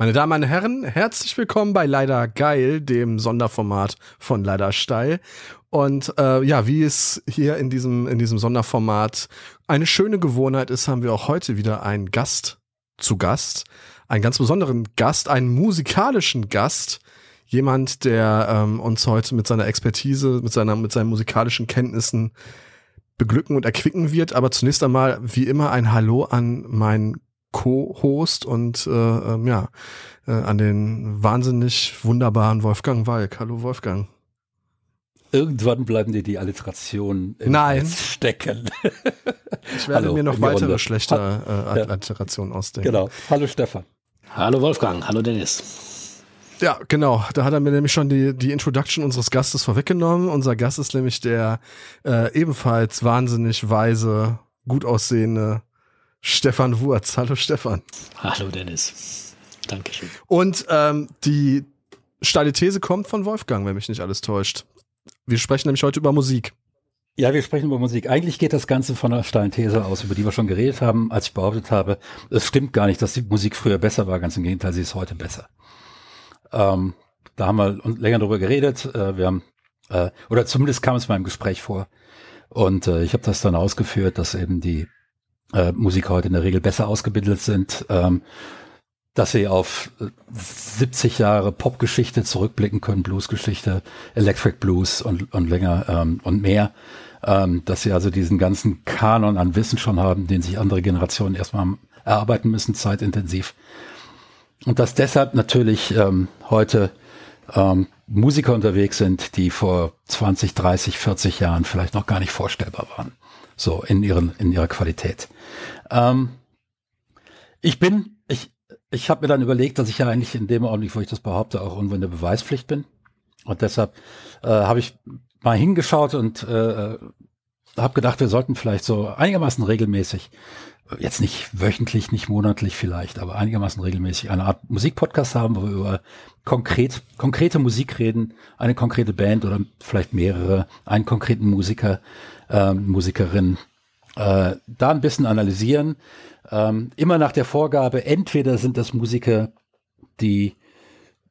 Meine Damen und Herren, herzlich willkommen bei Leider Geil, dem Sonderformat von Leider Steil. Und äh, ja, wie es hier in diesem, in diesem Sonderformat eine schöne Gewohnheit ist, haben wir auch heute wieder einen Gast zu Gast. Einen ganz besonderen Gast, einen musikalischen Gast. Jemand, der ähm, uns heute mit seiner Expertise, mit, seiner, mit seinen musikalischen Kenntnissen beglücken und erquicken wird. Aber zunächst einmal, wie immer, ein Hallo an meinen Co-Host und äh, ähm, ja, äh, an den wahnsinnig wunderbaren Wolfgang Walk. Hallo Wolfgang. Irgendwann bleiben dir die Alliterationen Nein. stecken. ich werde Hallo, mir noch weitere Runde. schlechte äh, Alliterationen ausdenken. Genau. Hallo Stefan. Hallo Wolfgang. Hallo Dennis. Ja, genau. Da hat er mir nämlich schon die, die Introduction unseres Gastes vorweggenommen. Unser Gast ist nämlich der äh, ebenfalls wahnsinnig weise, gut aussehende Stefan Wurz. Hallo Stefan. Hallo Dennis. Dankeschön. Und ähm, die steile These kommt von Wolfgang, wenn mich nicht alles täuscht. Wir sprechen nämlich heute über Musik. Ja, wir sprechen über Musik. Eigentlich geht das Ganze von einer steilen These aus, über die wir schon geredet haben, als ich behauptet habe, es stimmt gar nicht, dass die Musik früher besser war. Ganz im Gegenteil, sie ist heute besser. Ähm, da haben wir länger drüber geredet. Äh, wir haben, äh, oder zumindest kam es mal im Gespräch vor. Und äh, ich habe das dann ausgeführt, dass eben die äh, Musiker heute in der Regel besser ausgebildet sind, ähm, dass sie auf 70 Jahre Popgeschichte zurückblicken können, Bluesgeschichte, Electric Blues und, und länger ähm, und mehr, ähm, dass sie also diesen ganzen Kanon an Wissen schon haben, den sich andere Generationen erstmal erarbeiten müssen, zeitintensiv. Und dass deshalb natürlich ähm, heute ähm, Musiker unterwegs sind, die vor 20, 30, 40 Jahren vielleicht noch gar nicht vorstellbar waren. So in ihren in ihrer Qualität. Ähm, ich bin, ich, ich habe mir dann überlegt, dass ich ja eigentlich in dem Augenblick, wo ich das behaupte, auch irgendwo in der Beweispflicht bin. Und deshalb äh, habe ich mal hingeschaut und äh, habe gedacht, wir sollten vielleicht so einigermaßen regelmäßig, jetzt nicht wöchentlich, nicht monatlich vielleicht, aber einigermaßen regelmäßig eine Art Musikpodcast haben, wo wir über konkret, konkrete Musik reden, eine konkrete Band oder vielleicht mehrere, einen konkreten Musiker, äh, Musikerin, äh, da ein bisschen analysieren. Ähm, immer nach der Vorgabe, entweder sind das Musiker, die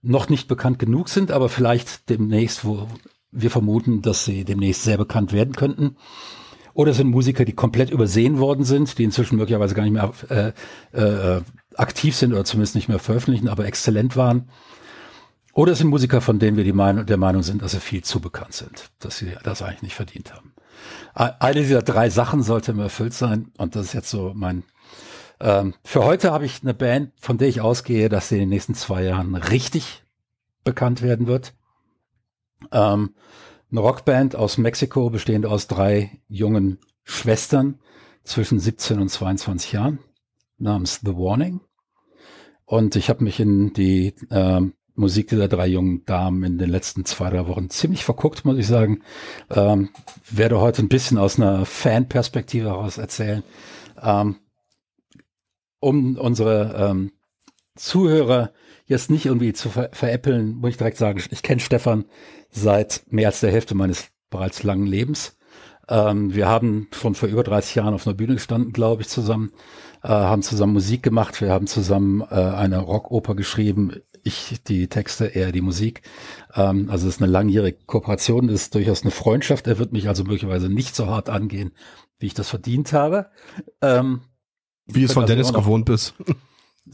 noch nicht bekannt genug sind, aber vielleicht demnächst, wo wir vermuten, dass sie demnächst sehr bekannt werden könnten. Oder sind Musiker, die komplett übersehen worden sind, die inzwischen möglicherweise gar nicht mehr äh, äh, aktiv sind oder zumindest nicht mehr veröffentlichen, aber exzellent waren. Oder es sind Musiker, von denen wir die Meinung, der Meinung sind, dass sie viel zu bekannt sind, dass sie das eigentlich nicht verdient haben. Eine dieser drei Sachen sollte mir erfüllt sein und das ist jetzt so mein. Ähm, für heute habe ich eine Band, von der ich ausgehe, dass sie in den nächsten zwei Jahren richtig bekannt werden wird. Ähm, eine Rockband aus Mexiko, bestehend aus drei jungen Schwestern zwischen 17 und 22 Jahren, namens The Warning. Und ich habe mich in die ähm, Musik dieser drei jungen Damen in den letzten zwei, drei Wochen ziemlich verguckt, muss ich sagen. Ähm, werde heute ein bisschen aus einer Fanperspektive heraus erzählen. Ähm, um unsere ähm, Zuhörer jetzt nicht irgendwie zu ver veräppeln, muss ich direkt sagen, ich kenne Stefan seit mehr als der Hälfte meines bereits langen Lebens. Ähm, wir haben schon vor über 30 Jahren auf einer Bühne gestanden, glaube ich, zusammen, äh, haben zusammen Musik gemacht, wir haben zusammen äh, eine Rockoper geschrieben ich die Texte, er die Musik. Ähm, also es ist eine langjährige Kooperation, es ist durchaus eine Freundschaft. Er wird mich also möglicherweise nicht so hart angehen, wie ich das verdient habe. Ähm, wie es von also Dennis gewohnt bist.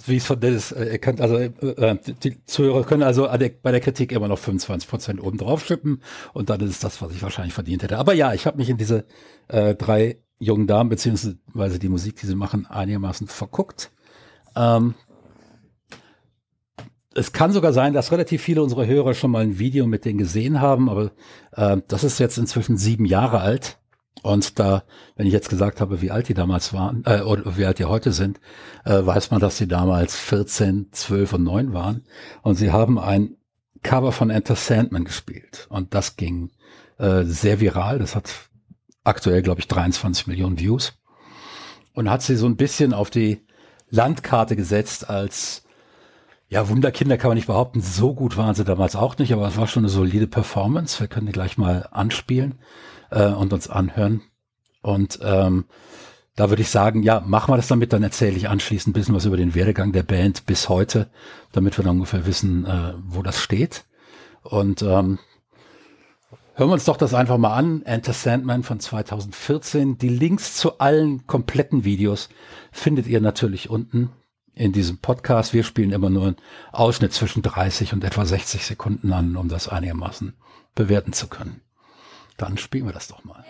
Wie es von Dennis, äh, er kann, also äh, äh, die Zuhörer können also der, bei der Kritik immer noch 25 Prozent oben drauf schippen und dann ist es das, was ich wahrscheinlich verdient hätte. Aber ja, ich habe mich in diese äh, drei jungen Damen beziehungsweise die Musik, die sie machen, einigermaßen verguckt. Ähm, es kann sogar sein, dass relativ viele unserer Hörer schon mal ein Video mit denen gesehen haben, aber äh, das ist jetzt inzwischen sieben Jahre alt. Und da, wenn ich jetzt gesagt habe, wie alt die damals waren, äh, oder wie alt die heute sind, äh, weiß man, dass sie damals 14, 12 und 9 waren. Und sie haben ein Cover von Enter Sandman gespielt. Und das ging äh, sehr viral. Das hat aktuell, glaube ich, 23 Millionen Views. Und hat sie so ein bisschen auf die Landkarte gesetzt als ja, Wunderkinder kann man nicht behaupten. So gut waren sie damals auch nicht, aber es war schon eine solide Performance. Wir können die gleich mal anspielen äh, und uns anhören. Und ähm, da würde ich sagen, ja, machen wir das damit, dann erzähle ich anschließend ein bisschen was über den Werdegang der Band bis heute, damit wir dann ungefähr wissen, äh, wo das steht. Und ähm, hören wir uns doch das einfach mal an. Enter Sandman von 2014. Die Links zu allen kompletten Videos findet ihr natürlich unten in diesem Podcast. Wir spielen immer nur einen Ausschnitt zwischen 30 und etwa 60 Sekunden an, um das einigermaßen bewerten zu können. Dann spielen wir das doch mal.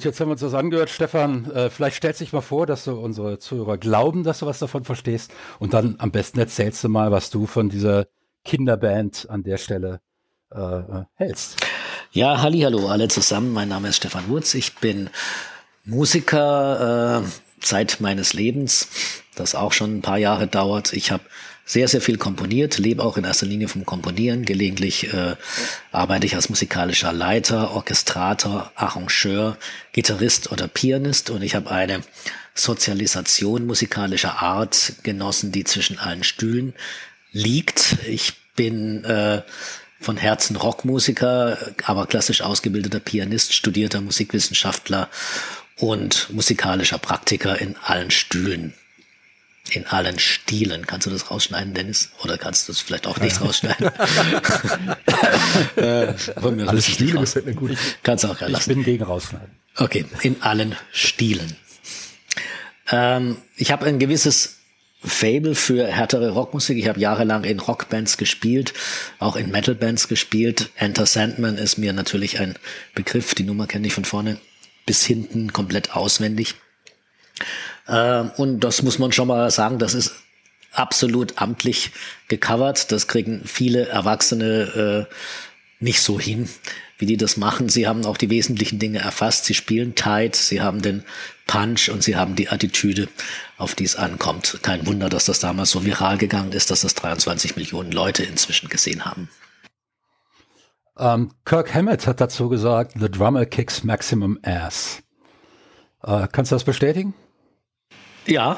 Gut, jetzt haben wir uns das angehört. Stefan, äh, vielleicht stellst dich mal vor, dass du unsere Zuhörer glauben, dass du was davon verstehst. Und dann am besten erzählst du mal, was du von dieser Kinderband an der Stelle äh, äh hältst. Ja, halli, hallo alle zusammen. Mein Name ist Stefan Wurz. Ich bin Musiker äh, Zeit meines Lebens, das auch schon ein paar Jahre dauert. Ich habe sehr, sehr viel komponiert, lebe auch in erster Linie vom Komponieren. Gelegentlich äh, arbeite ich als musikalischer Leiter, Orchestrator, Arrangeur, Gitarrist oder Pianist und ich habe eine Sozialisation musikalischer Art genossen, die zwischen allen Stühlen liegt. Ich bin äh, von Herzen Rockmusiker, aber klassisch ausgebildeter Pianist, studierter Musikwissenschaftler und musikalischer Praktiker in allen Stühlen in allen Stilen. Kannst du das rausschneiden, Dennis? Oder kannst du es vielleicht auch nicht rausschneiden? äh, Alles Stile gefällt mir gut. Kannst du auch lassen. Ich bin gegen rausschneiden. Okay, in allen Stilen. Ähm, ich habe ein gewisses Fable für härtere Rockmusik. Ich habe jahrelang in Rockbands gespielt, auch in Metalbands gespielt. Enter Sandman ist mir natürlich ein Begriff. Die Nummer kenne ich von vorne bis hinten komplett auswendig. Ähm, und das muss man schon mal sagen, das ist absolut amtlich gecovert. Das kriegen viele Erwachsene äh, nicht so hin, wie die das machen. Sie haben auch die wesentlichen Dinge erfasst. Sie spielen tight, sie haben den Punch und sie haben die Attitüde, auf die es ankommt. Kein Wunder, dass das damals so viral gegangen ist, dass das 23 Millionen Leute inzwischen gesehen haben. Um, ähm, Kirk Hammett hat dazu gesagt, The drummer kicks maximum ass. Uh, kannst du das bestätigen? Ja,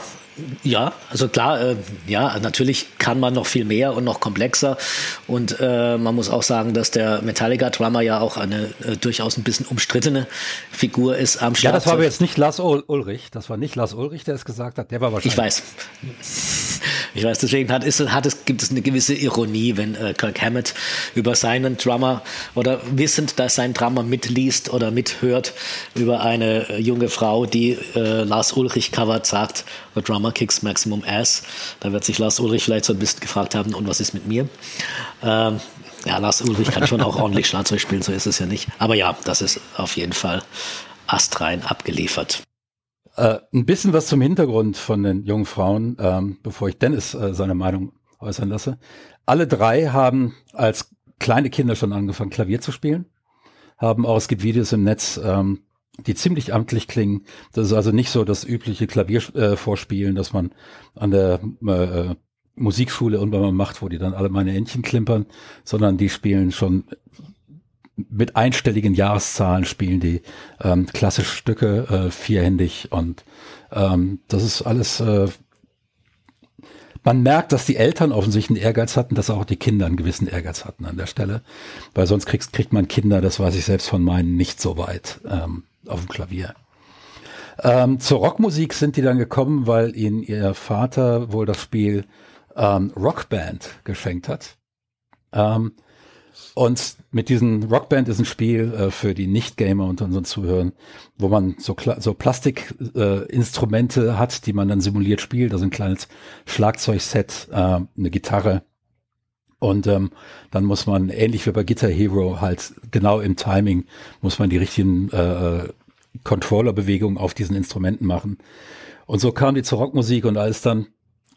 ja, also klar, äh, ja, natürlich kann man noch viel mehr und noch komplexer. Und äh, man muss auch sagen, dass der Metallica-Drummer ja auch eine äh, durchaus ein bisschen umstrittene Figur ist am Schlagzeug. Ja, das war aber jetzt nicht Lars Ulrich. Das war nicht Lars Ulrich, der es gesagt hat. Der war wahrscheinlich. Ich weiß. Ich weiß, deswegen hat, ist, hat es, gibt es eine gewisse Ironie, wenn äh, Kirk Hammett über seinen Drummer oder wissend, dass sein Drummer mitliest oder mithört, über eine äh, junge Frau, die äh, Lars Ulrich covert, sagt, The Drummer kicks maximum ass. Da wird sich Lars Ulrich vielleicht so ein bisschen gefragt haben, und was ist mit mir? Ähm, ja, Lars Ulrich kann schon auch ordentlich Schlagzeug spielen, so ist es ja nicht. Aber ja, das ist auf jeden Fall astrein abgeliefert. Äh, ein bisschen was zum Hintergrund von den jungen Frauen, ähm, bevor ich Dennis äh, seine Meinung äußern lasse. Alle drei haben als kleine Kinder schon angefangen, Klavier zu spielen. Haben auch, es gibt Videos im Netz, ähm, die ziemlich amtlich klingen. Das ist also nicht so das übliche Klaviervorspielen, äh, das man an der äh, Musikschule irgendwann macht, wo die dann alle meine Entchen klimpern, sondern die spielen schon mit einstelligen Jahreszahlen spielen die ähm, klassische Stücke äh, vierhändig und ähm, das ist alles äh, man merkt, dass die Eltern offensichtlich einen Ehrgeiz hatten, dass auch die Kinder einen gewissen Ehrgeiz hatten an der Stelle. Weil sonst kriegst, kriegt man Kinder, das weiß ich selbst von meinen, nicht so weit ähm, auf dem Klavier. Ähm, zur Rockmusik sind die dann gekommen, weil ihnen ihr Vater wohl das Spiel ähm, Rockband geschenkt hat. Ähm, und mit diesem Rockband ist ein Spiel äh, für die Nicht-Gamer unter unseren Zuhörern, wo man so, so Plastikinstrumente äh, hat, die man dann simuliert spielt. Also ein kleines Schlagzeugset, äh, eine Gitarre Und ähm, dann muss man, ähnlich wie bei Guitar Hero, halt genau im Timing, muss man die richtigen äh, Controller-Bewegungen auf diesen Instrumenten machen. Und so kam die zur Rockmusik und als dann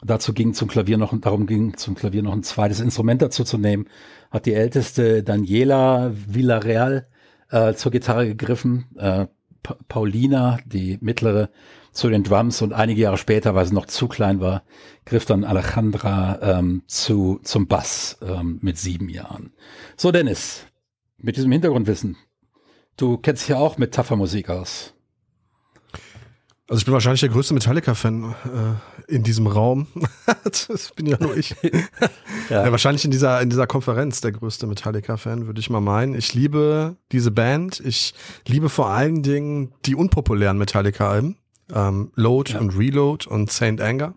dazu ging zum Klavier noch, darum ging zum Klavier noch ein zweites Instrument dazu zu nehmen, hat die älteste Daniela Villarreal äh, zur Gitarre gegriffen, äh, pa Paulina, die mittlere, zu den Drums und einige Jahre später, weil sie noch zu klein war, griff dann Alejandra ähm, zu, zum Bass ähm, mit sieben Jahren. So Dennis, mit diesem Hintergrundwissen, du kennst dich ja auch mit taffer Musik aus. Also ich bin wahrscheinlich der größte Metallica-Fan äh, in diesem Raum. das bin ja nur ich. ja. ja. wahrscheinlich in dieser, in dieser Konferenz der größte Metallica-Fan, würde ich mal meinen. Ich liebe diese Band. Ich liebe vor allen Dingen die unpopulären Metallica-Alben. Ähm, Load ja. und Reload und Saint Anger.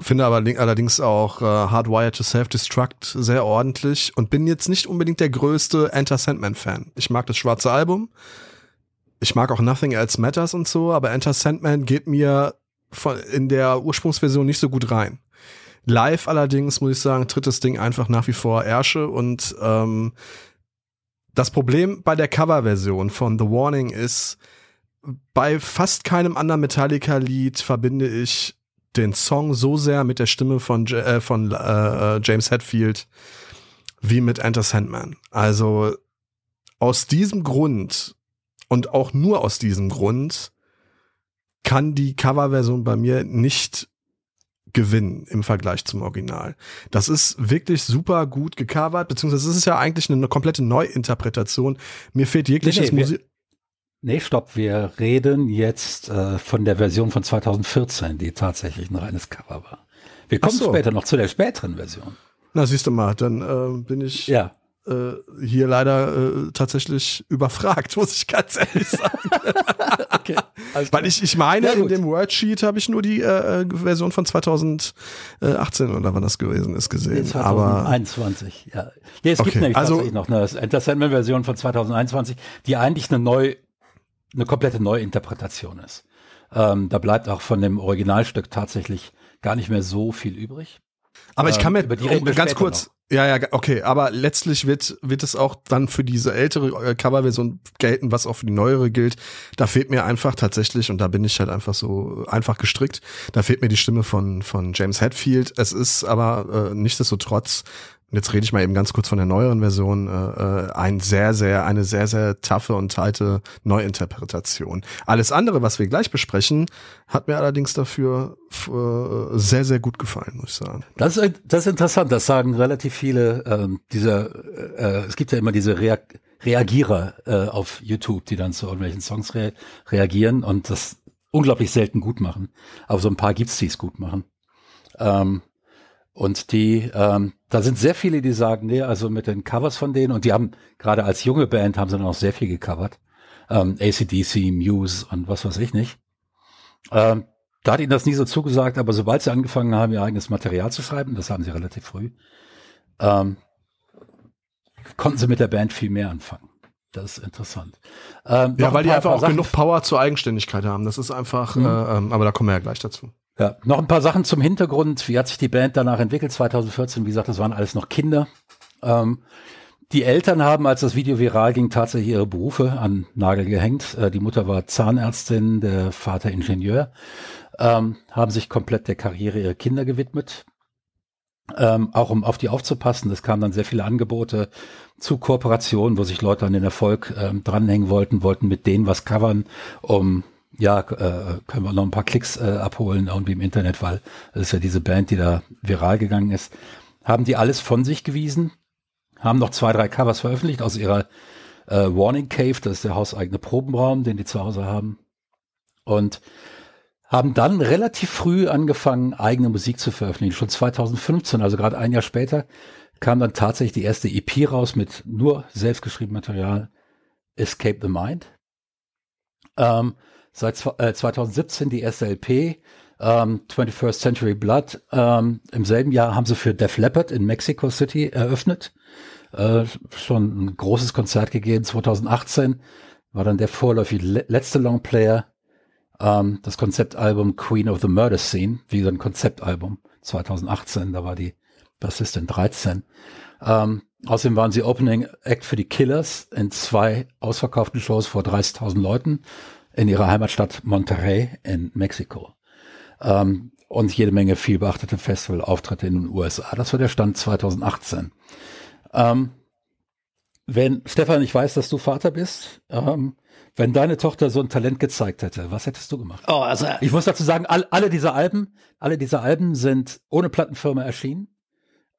Finde aber allerdings auch äh, Hardwired to Self-Destruct sehr ordentlich und bin jetzt nicht unbedingt der größte Enter Sandman-Fan. Ich mag das schwarze Album ich mag auch Nothing Else Matters und so, aber Enter Sandman geht mir von, in der Ursprungsversion nicht so gut rein. Live allerdings, muss ich sagen, tritt das Ding einfach nach wie vor Ärsche und ähm, das Problem bei der Coverversion von The Warning ist, bei fast keinem anderen Metallica-Lied verbinde ich den Song so sehr mit der Stimme von, äh, von äh, James Hetfield wie mit Enter Sandman. Also aus diesem Grund und auch nur aus diesem Grund kann die Coverversion bei mir nicht gewinnen im Vergleich zum Original. Das ist wirklich super gut gecovert, beziehungsweise es ist ja eigentlich eine komplette Neuinterpretation. Mir fehlt jegliches nee, nee, Musik. Nee, stopp, wir reden jetzt äh, von der Version von 2014, die tatsächlich ein reines Cover war. Wir kommen so. später noch zu der späteren Version. Na, siehst du mal, dann äh, bin ich. Ja äh, hier leider äh, tatsächlich überfragt, muss ich ganz ehrlich sagen. okay, Weil ich, ich meine, in dem Wordsheet habe ich nur die äh, äh Version von 2018 oder wann das gewesen ist gesehen. 2021, Aber, ja. Nee, es okay, gibt nämlich also, tatsächlich noch eine Enter Sandman-Version von 2021, die eigentlich eine neu, eine komplette Neuinterpretation ist. Ähm, da bleibt auch von dem Originalstück tatsächlich gar nicht mehr so viel übrig. Aber ich kann mir ähm, ganz kurz, noch. Ja, ja, okay, aber letztlich wird, wird es auch dann für diese ältere äh, Coverversion gelten, was auch für die neuere gilt. Da fehlt mir einfach tatsächlich, und da bin ich halt einfach so einfach gestrickt, da fehlt mir die Stimme von, von James Hetfield. Es ist aber äh, nichtsdestotrotz jetzt rede ich mal eben ganz kurz von der neueren Version, äh, äh, ein sehr, sehr, eine sehr, sehr taffe und teite Neuinterpretation. Alles andere, was wir gleich besprechen, hat mir allerdings dafür äh, sehr, sehr gut gefallen, muss ich sagen. Das ist, das ist interessant, das sagen relativ viele, ähm, dieser, äh, es gibt ja immer diese Reak Reagierer äh, auf YouTube, die dann zu irgendwelchen Songs re reagieren und das unglaublich selten gut machen. Aber so ein paar gibt's, die es gut machen. Ähm, und die, ähm, da sind sehr viele, die sagen, nee, also mit den Covers von denen, und die haben, gerade als junge Band, haben sie dann auch sehr viel gecovert. Ähm, ACDC, Muse und was weiß ich nicht. Ähm, da hat ihnen das nie so zugesagt, aber sobald sie angefangen haben, ihr eigenes Material zu schreiben, das haben sie relativ früh, ähm, konnten sie mit der Band viel mehr anfangen. Das ist interessant. Ähm, ja, weil die einfach auch Sachen genug Power zur Eigenständigkeit haben. Das ist einfach, mhm. äh, ähm, aber da kommen wir ja gleich dazu. Ja, noch ein paar Sachen zum Hintergrund. Wie hat sich die Band danach entwickelt? 2014, wie gesagt, das waren alles noch Kinder. Ähm, die Eltern haben, als das Video viral ging, tatsächlich ihre Berufe an Nagel gehängt. Äh, die Mutter war Zahnärztin, der Vater Ingenieur, ähm, haben sich komplett der Karriere ihrer Kinder gewidmet. Ähm, auch um auf die aufzupassen. Es kamen dann sehr viele Angebote zu Kooperationen, wo sich Leute an den Erfolg ähm, dranhängen wollten, wollten mit denen was covern, um ja, äh, können wir noch ein paar Klicks äh, abholen irgendwie im Internet, weil das ist ja diese Band, die da viral gegangen ist. Haben die alles von sich gewiesen, haben noch zwei, drei Covers veröffentlicht aus ihrer äh, Warning Cave, das ist der hauseigene Probenraum, den die zu Hause haben. Und haben dann relativ früh angefangen, eigene Musik zu veröffentlichen. Schon 2015, also gerade ein Jahr später, kam dann tatsächlich die erste EP raus mit nur selbstgeschriebenem Material, Escape the Mind. Ähm, seit äh, 2017 die erste LP, ähm, 21st Century Blood. Ähm, Im selben Jahr haben sie für Def Leppard in Mexico City eröffnet. Äh, schon ein großes Konzert gegeben. 2018 war dann der vorläufig le letzte Longplayer. Ähm, das Konzeptalbum Queen of the Murder Scene, wie so ein Konzeptalbum 2018. Da war die was ist denn, 13. Ähm, außerdem waren sie Opening Act für die Killers in zwei ausverkauften Shows vor 30.000 Leuten in ihrer Heimatstadt Monterrey in Mexiko. Ähm, und jede Menge viel beachtete Festivalauftritte in den USA. Das war der Stand 2018. Ähm, wenn, Stefan, ich weiß, dass du Vater bist, ähm, wenn deine Tochter so ein Talent gezeigt hätte, was hättest du gemacht? Oh, also, ich muss dazu sagen, all, alle diese Alben, alle diese Alben sind ohne Plattenfirma erschienen,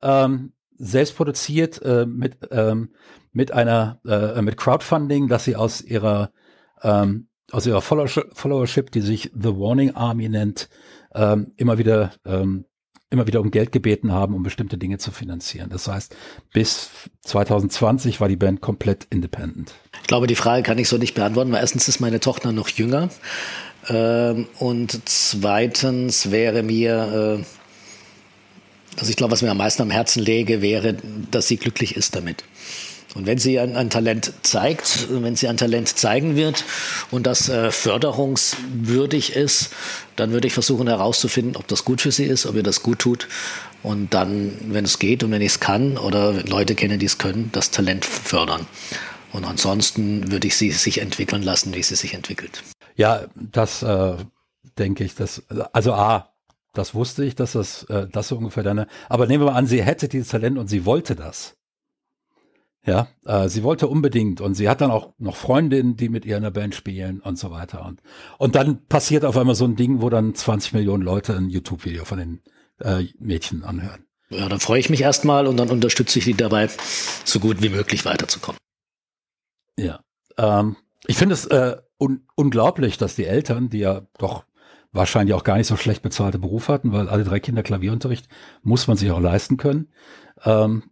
ähm, selbst produziert äh, mit ähm, mit einer äh, mit Crowdfunding, dass sie aus ihrer ähm, aus ihrer Followership, die sich The Warning Army nennt, ähm, immer wieder ähm, immer wieder um Geld gebeten haben, um bestimmte Dinge zu finanzieren. Das heißt, bis 2020 war die Band komplett independent. Ich glaube, die Frage kann ich so nicht beantworten, weil erstens ist meine Tochter noch jünger ähm, und zweitens wäre mir, äh, also ich glaube, was mir am meisten am Herzen lege, wäre, dass sie glücklich ist damit. Und wenn sie ein, ein, Talent zeigt, wenn sie ein Talent zeigen wird und das äh, förderungswürdig ist, dann würde ich versuchen herauszufinden, ob das gut für sie ist, ob ihr das gut tut. Und dann, wenn es geht und wenn ich es kann oder Leute kenne, die es können, das Talent fördern. Und ansonsten würde ich sie sich entwickeln lassen, wie sie sich entwickelt. Ja, das äh, denke ich. Das, also A, das wusste ich, dass das, äh, das so ungefähr deine. Aber nehmen wir mal an, sie hätte dieses Talent und sie wollte das. Ja, äh, sie wollte unbedingt und sie hat dann auch noch Freundinnen, die mit ihr in der Band spielen und so weiter. Und, und dann passiert auf einmal so ein Ding, wo dann 20 Millionen Leute ein YouTube-Video von den äh, Mädchen anhören. Ja, dann freue ich mich erstmal und dann unterstütze ich die dabei, so gut wie möglich weiterzukommen. Ja, ähm, ich finde es äh, un unglaublich, dass die Eltern, die ja doch wahrscheinlich auch gar nicht so schlecht bezahlte Beruf hatten, weil alle drei Kinder Klavierunterricht muss man sich auch leisten können, ähm,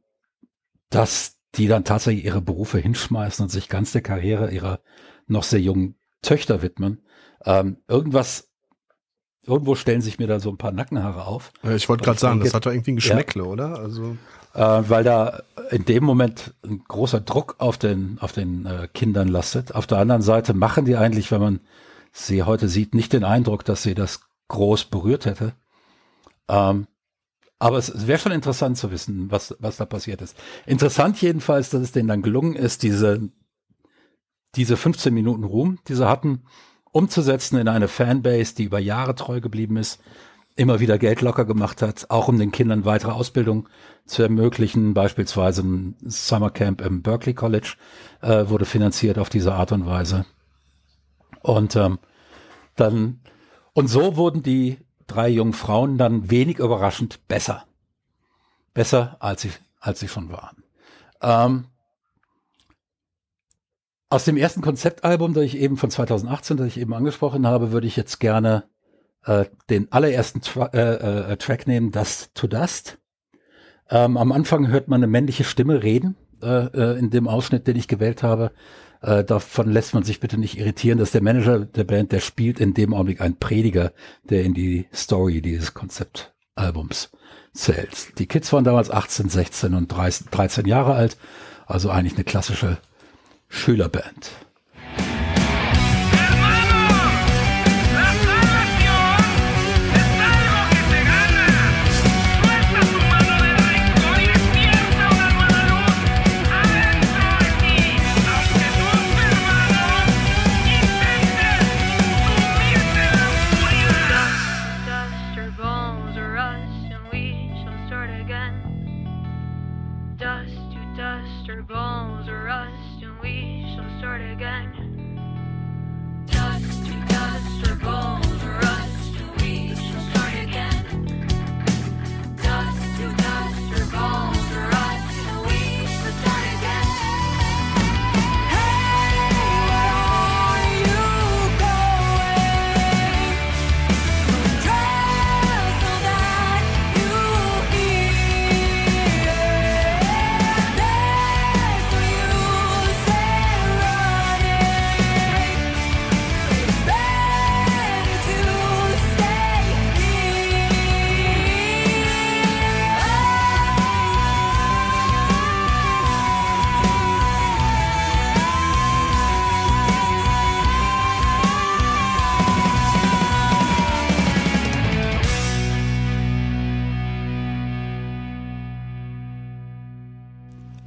dass die dann tatsächlich ihre Berufe hinschmeißen und sich ganz der Karriere ihrer noch sehr jungen Töchter widmen. Ähm, irgendwas, irgendwo stellen sich mir da so ein paar Nackenhaare auf. Ich wollte gerade sagen, denke, das hat doch irgendwie ein Geschmäckle, ja, oder? Also äh, weil da in dem Moment ein großer Druck auf den auf den äh, Kindern lastet. Auf der anderen Seite machen die eigentlich, wenn man sie heute sieht, nicht den Eindruck, dass sie das groß berührt hätte. Ähm, aber es wäre schon interessant zu wissen, was, was da passiert ist. Interessant jedenfalls, dass es denen dann gelungen ist, diese, diese 15 Minuten Ruhm, die sie hatten, umzusetzen in eine Fanbase, die über Jahre treu geblieben ist, immer wieder Geld locker gemacht hat, auch um den Kindern weitere Ausbildung zu ermöglichen. Beispielsweise ein Summercamp im Berkeley College äh, wurde finanziert auf diese Art und Weise. Und ähm, dann und so wurden die drei jungen Frauen dann wenig überraschend besser. Besser, als sie, als sie schon waren. Ähm, aus dem ersten Konzeptalbum, das ich eben von 2018, das ich eben angesprochen habe, würde ich jetzt gerne äh, den allerersten Tra äh, äh, Track nehmen, das To Dust. Ähm, am Anfang hört man eine männliche Stimme reden, äh, äh, in dem Ausschnitt, den ich gewählt habe. Äh, davon lässt man sich bitte nicht irritieren, dass der Manager der Band, der spielt in dem Augenblick ein Prediger, der in die Story dieses Konzeptalbums zählt. Die Kids waren damals 18, 16 und 13 Jahre alt, also eigentlich eine klassische Schülerband.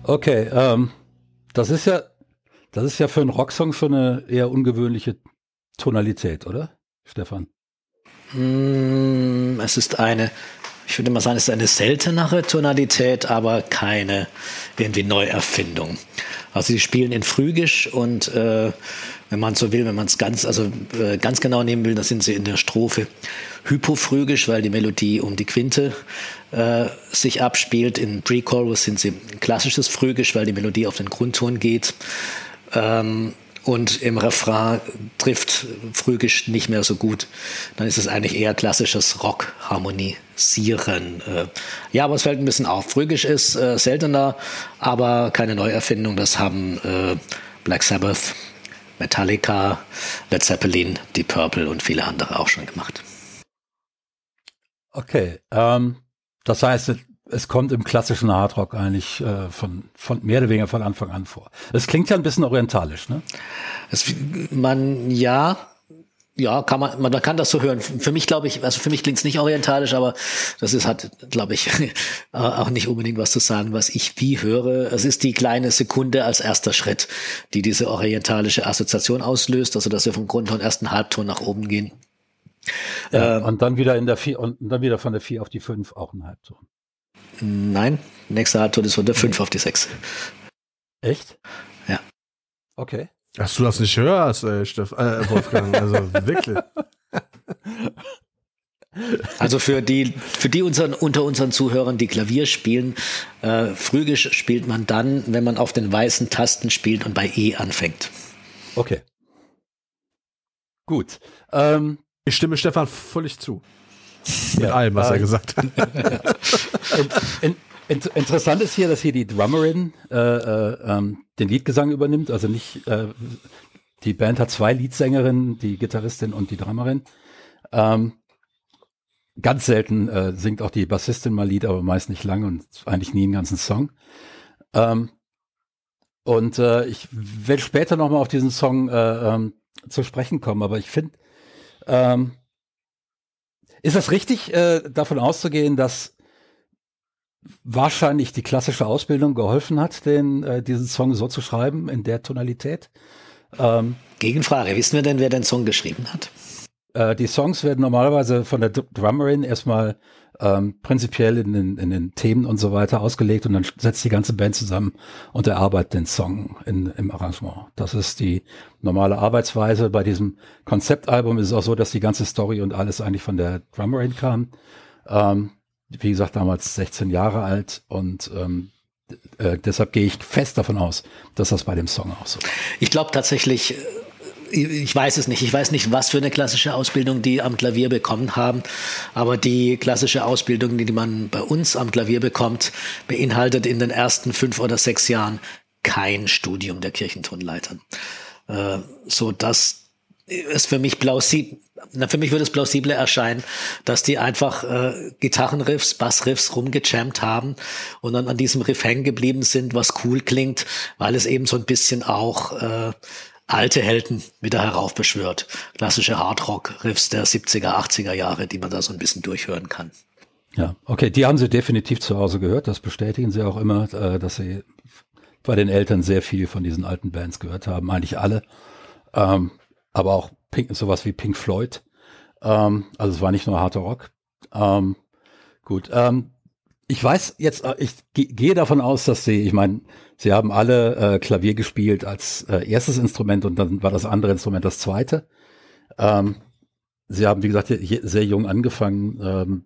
Okay, ähm, das ist ja, das ist ja für einen Rocksong schon eine eher ungewöhnliche Tonalität, oder, Stefan? Mm, es ist eine, ich würde mal sagen, es ist eine seltenere Tonalität, aber keine irgendwie Neuerfindung. Also sie spielen in Phrygisch und äh, wenn man so will, wenn man es ganz, also äh, ganz genau nehmen will, dann sind sie in der Strophe hypophrygisch, weil die Melodie um die Quinte äh, sich abspielt. In Pre-Chorus sind sie klassisches Phrygisch, weil die Melodie auf den Grundton geht. Ähm, und im Refrain trifft Phrygisch nicht mehr so gut. Dann ist es eigentlich eher klassisches Rock-Harmonisieren. Äh, ja, aber es fällt ein bisschen auf. Phrygisch ist äh, seltener, aber keine Neuerfindung. Das haben äh, Black Sabbath, Metallica, Led Zeppelin, Deep Purple und viele andere auch schon gemacht. Okay, ähm, das heißt, es kommt im klassischen Hardrock eigentlich äh, von, von mehr oder weniger von Anfang an vor. Es klingt ja ein bisschen orientalisch, ne? Es, man, ja, ja, kann man, man kann das so hören. Für mich glaube ich, also für mich klingt es nicht orientalisch, aber das ist hat, glaube ich, auch nicht unbedingt was zu sagen, was ich wie höre. Es ist die kleine Sekunde als erster Schritt, die diese orientalische Assoziation auslöst, also dass wir vom Grundton erst einen Halbton nach oben gehen. Ja, ähm, und dann wieder in der vier und dann wieder von der vier auf die fünf auch ein Halbton. Nein, nächster Halbton ist von der 5 auf die 6. Echt? Ja. Okay. Dass du das nicht hörst, äh, Steff, äh, Wolfgang, also wirklich. Also für die, für die unseren, unter unseren Zuhörern, die Klavier spielen, äh, Phrygisch spielt man dann, wenn man auf den weißen Tasten spielt und bei E anfängt. Okay. Gut. Ähm, ich stimme Stefan völlig zu. Mit ja, allem, was äh, er gesagt hat. in, in, interessant ist hier, dass hier die Drummerin äh, äh, ähm, den Liedgesang übernimmt. Also nicht, äh, die Band hat zwei Leadsängerinnen, die Gitarristin und die Drummerin. Ähm, ganz selten äh, singt auch die Bassistin mal Lied, aber meist nicht lange und eigentlich nie einen ganzen Song. Ähm, und äh, ich werde später nochmal auf diesen Song äh, ähm, zu sprechen kommen, aber ich finde, ähm, ist es richtig, äh, davon auszugehen, dass wahrscheinlich die klassische Ausbildung geholfen hat, den, äh, diesen Song so zu schreiben, in der Tonalität? Ähm, Gegenfrage, wissen wir denn, wer den Song geschrieben hat? Äh, die Songs werden normalerweise von der Drummerin erstmal ähm, prinzipiell in den, in den Themen und so weiter ausgelegt und dann setzt die ganze Band zusammen und erarbeitet den Song in, im Arrangement. Das ist die normale Arbeitsweise. Bei diesem Konzeptalbum ist es auch so, dass die ganze Story und alles eigentlich von der Drummerin kam. Ähm, wie gesagt, damals 16 Jahre alt und ähm, äh, deshalb gehe ich fest davon aus, dass das bei dem Song auch so. Ich glaube tatsächlich, äh, ich weiß es nicht. Ich weiß nicht, was für eine klassische Ausbildung die am Klavier bekommen haben. Aber die klassische Ausbildung, die man bei uns am Klavier bekommt, beinhaltet in den ersten fünf oder sechs Jahren kein Studium der Kirchentonleitern. Äh, so dass es für mich plausibel, na, für mich würde es plausibler erscheinen, dass die einfach äh, Gitarrenriffs, Bassriffs rumgejammt haben und dann an diesem Riff hängen geblieben sind, was cool klingt, weil es eben so ein bisschen auch äh, alte Helden wieder heraufbeschwört. Klassische Hardrock-Riffs der 70er, 80er Jahre, die man da so ein bisschen durchhören kann. Ja, okay, die haben sie definitiv zu Hause gehört. Das bestätigen sie auch immer, äh, dass sie bei den Eltern sehr viel von diesen alten Bands gehört haben. Eigentlich alle. Ähm, aber auch Pink, sowas wie Pink Floyd. Ähm, also es war nicht nur harter Rock. Ähm, gut. Ähm, ich weiß jetzt, äh, ich gehe davon aus, dass sie, ich meine, sie haben alle äh, Klavier gespielt als äh, erstes Instrument und dann war das andere Instrument das zweite. Ähm, sie haben, wie gesagt, sehr jung angefangen. Ähm,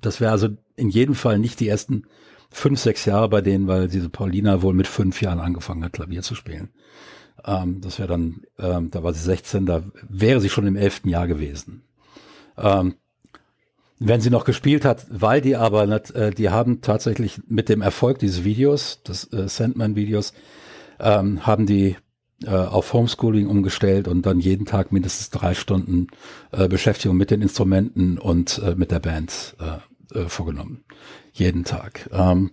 das wäre also in jedem Fall nicht die ersten fünf, sechs Jahre bei denen, weil diese Paulina wohl mit fünf Jahren angefangen hat, Klavier zu spielen. Ähm, das wäre dann, ähm, da war sie 16, da wäre sie schon im elften Jahr gewesen. Ähm, wenn sie noch gespielt hat, weil die aber, äh, die haben tatsächlich mit dem Erfolg dieses Videos, des äh, Sandman-Videos, ähm, haben die äh, auf Homeschooling umgestellt und dann jeden Tag mindestens drei Stunden äh, Beschäftigung mit den Instrumenten und äh, mit der Band äh, äh, vorgenommen. Jeden Tag. Ähm,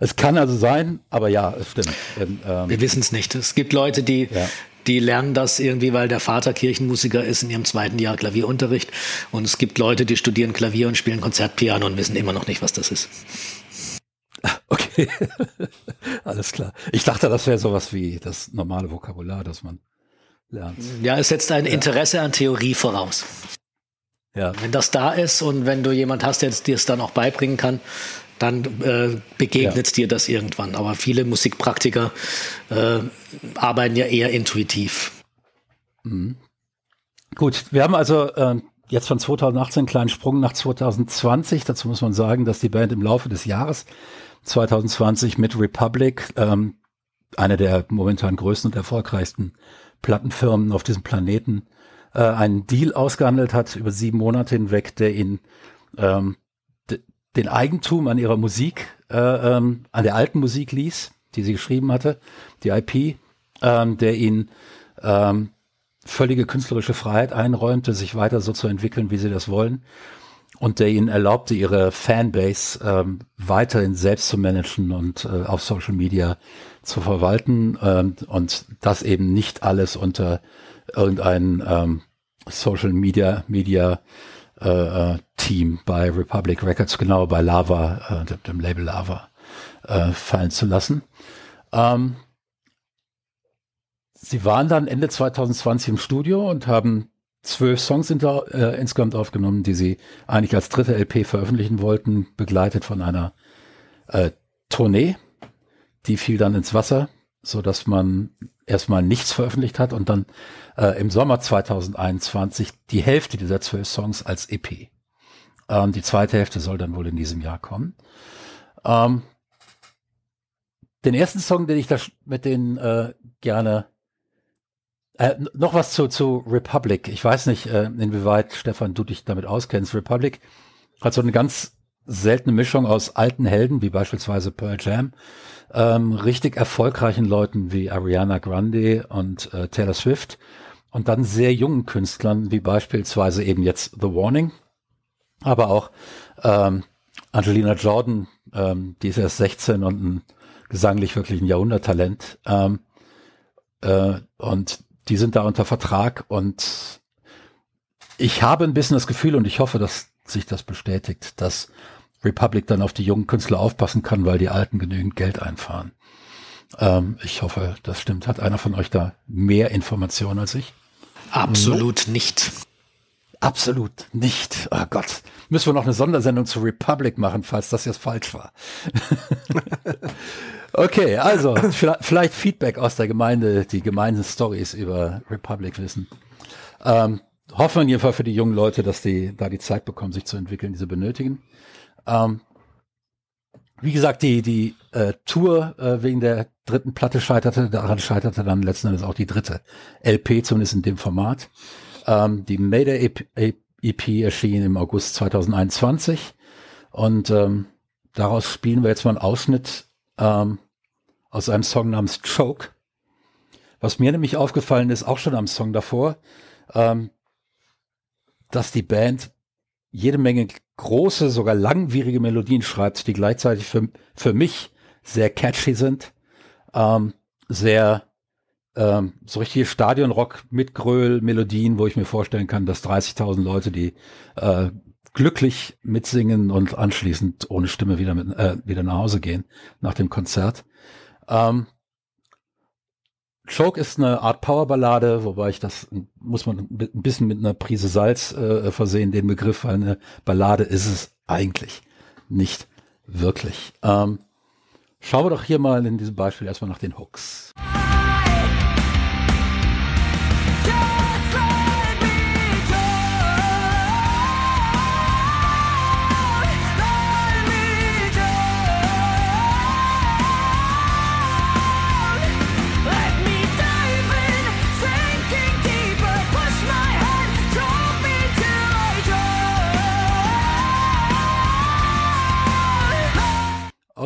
es kann also sein, aber ja, es stimmt. Ähm, Wir wissen es nicht. Es gibt Leute, die ja die lernen das irgendwie, weil der Vater Kirchenmusiker ist in ihrem zweiten Jahr Klavierunterricht. Und es gibt Leute, die studieren Klavier und spielen Konzertpiano und wissen immer noch nicht, was das ist. Okay. Alles klar. Ich dachte, das wäre sowas wie das normale Vokabular, das man lernt. Ja, es setzt ein Interesse an Theorie voraus. Ja. Wenn das da ist und wenn du jemand hast, der dir es dann auch beibringen kann, dann äh, begegnet ja. dir das irgendwann. Aber viele Musikpraktiker äh, arbeiten ja eher intuitiv. Mhm. Gut, wir haben also äh, jetzt von 2018 einen kleinen Sprung nach 2020. Dazu muss man sagen, dass die Band im Laufe des Jahres 2020 mit Republic, ähm, einer der momentan größten und erfolgreichsten Plattenfirmen auf diesem Planeten, äh, einen Deal ausgehandelt hat über sieben Monate hinweg, der ihn ähm, den Eigentum an ihrer Musik, äh, ähm, an der alten Musik ließ, die sie geschrieben hatte, die IP, ähm, der ihn ähm, völlige künstlerische Freiheit einräumte, sich weiter so zu entwickeln, wie sie das wollen. Und der ihnen erlaubte, ihre Fanbase ähm, weiterhin selbst zu managen und äh, auf Social Media zu verwalten. Ähm, und das eben nicht alles unter irgendein ähm, Social Media, Media äh, äh Team bei Republic Records, genau bei Lava, äh, dem, Label Lava, äh, fallen zu lassen. Ähm, Sie waren dann Ende 2020 im Studio und haben zwölf Songs inter, äh, insgesamt aufgenommen, die sie eigentlich als dritte LP veröffentlichen wollten, begleitet von einer äh, Tournee. Die fiel dann ins Wasser, so dass man erstmal nichts veröffentlicht hat und dann äh, im Sommer 2021 die Hälfte dieser zwölf Songs als EP. Ähm, die zweite Hälfte soll dann wohl in diesem Jahr kommen. Ähm, den ersten Song, den ich da mit denen äh, gerne äh, noch was zu, zu Republic. Ich weiß nicht, äh, inwieweit, Stefan, du dich damit auskennst. Republic hat so eine ganz seltene Mischung aus alten Helden, wie beispielsweise Pearl Jam, ähm, richtig erfolgreichen Leuten wie Ariana Grande und äh, Taylor Swift und dann sehr jungen Künstlern, wie beispielsweise eben jetzt The Warning, aber auch ähm, Angelina Jordan, ähm, die ist erst 16 und ein gesanglich wirklich ein Jahrhunderttalent. Ähm, äh, und die sind da unter Vertrag und ich habe ein bisschen das Gefühl und ich hoffe, dass sich das bestätigt, dass Republic dann auf die jungen Künstler aufpassen kann, weil die Alten genügend Geld einfahren. Ähm, ich hoffe, das stimmt. Hat einer von euch da mehr Informationen als ich? Absolut nicht. Absolut nicht. Oh Gott. Müssen wir noch eine Sondersendung zu Republic machen, falls das jetzt falsch war. Okay, also vielleicht Feedback aus der Gemeinde, die gemeinen Stories über Republic wissen. Ähm, hoffen wir Fall für die jungen Leute, dass die da die Zeit bekommen, sich zu entwickeln, die sie benötigen. Ähm, wie gesagt, die, die äh, Tour äh, wegen der dritten Platte scheiterte, daran scheiterte dann letzten Endes auch die dritte LP, zumindest in dem Format. Ähm, die Mayday EP, EP erschien im August 2021 und ähm, daraus spielen wir jetzt mal einen Ausschnitt ähm, aus einem Song namens Choke. Was mir nämlich aufgefallen ist, auch schon am Song davor, ähm, dass die Band jede Menge große, sogar langwierige Melodien schreibt, die gleichzeitig für, für mich sehr catchy sind, ähm, sehr ähm, so richtige Stadionrock mit Gröl-Melodien, wo ich mir vorstellen kann, dass 30.000 Leute, die äh, glücklich mitsingen und anschließend ohne Stimme wieder, mit, äh, wieder nach Hause gehen nach dem Konzert. Ähm, Choke ist eine Art Powerballade, wobei ich das muss man ein bisschen mit einer Prise Salz äh, versehen, den Begriff, weil eine Ballade ist es eigentlich nicht wirklich. Ähm, schauen wir doch hier mal in diesem Beispiel erstmal nach den Hooks.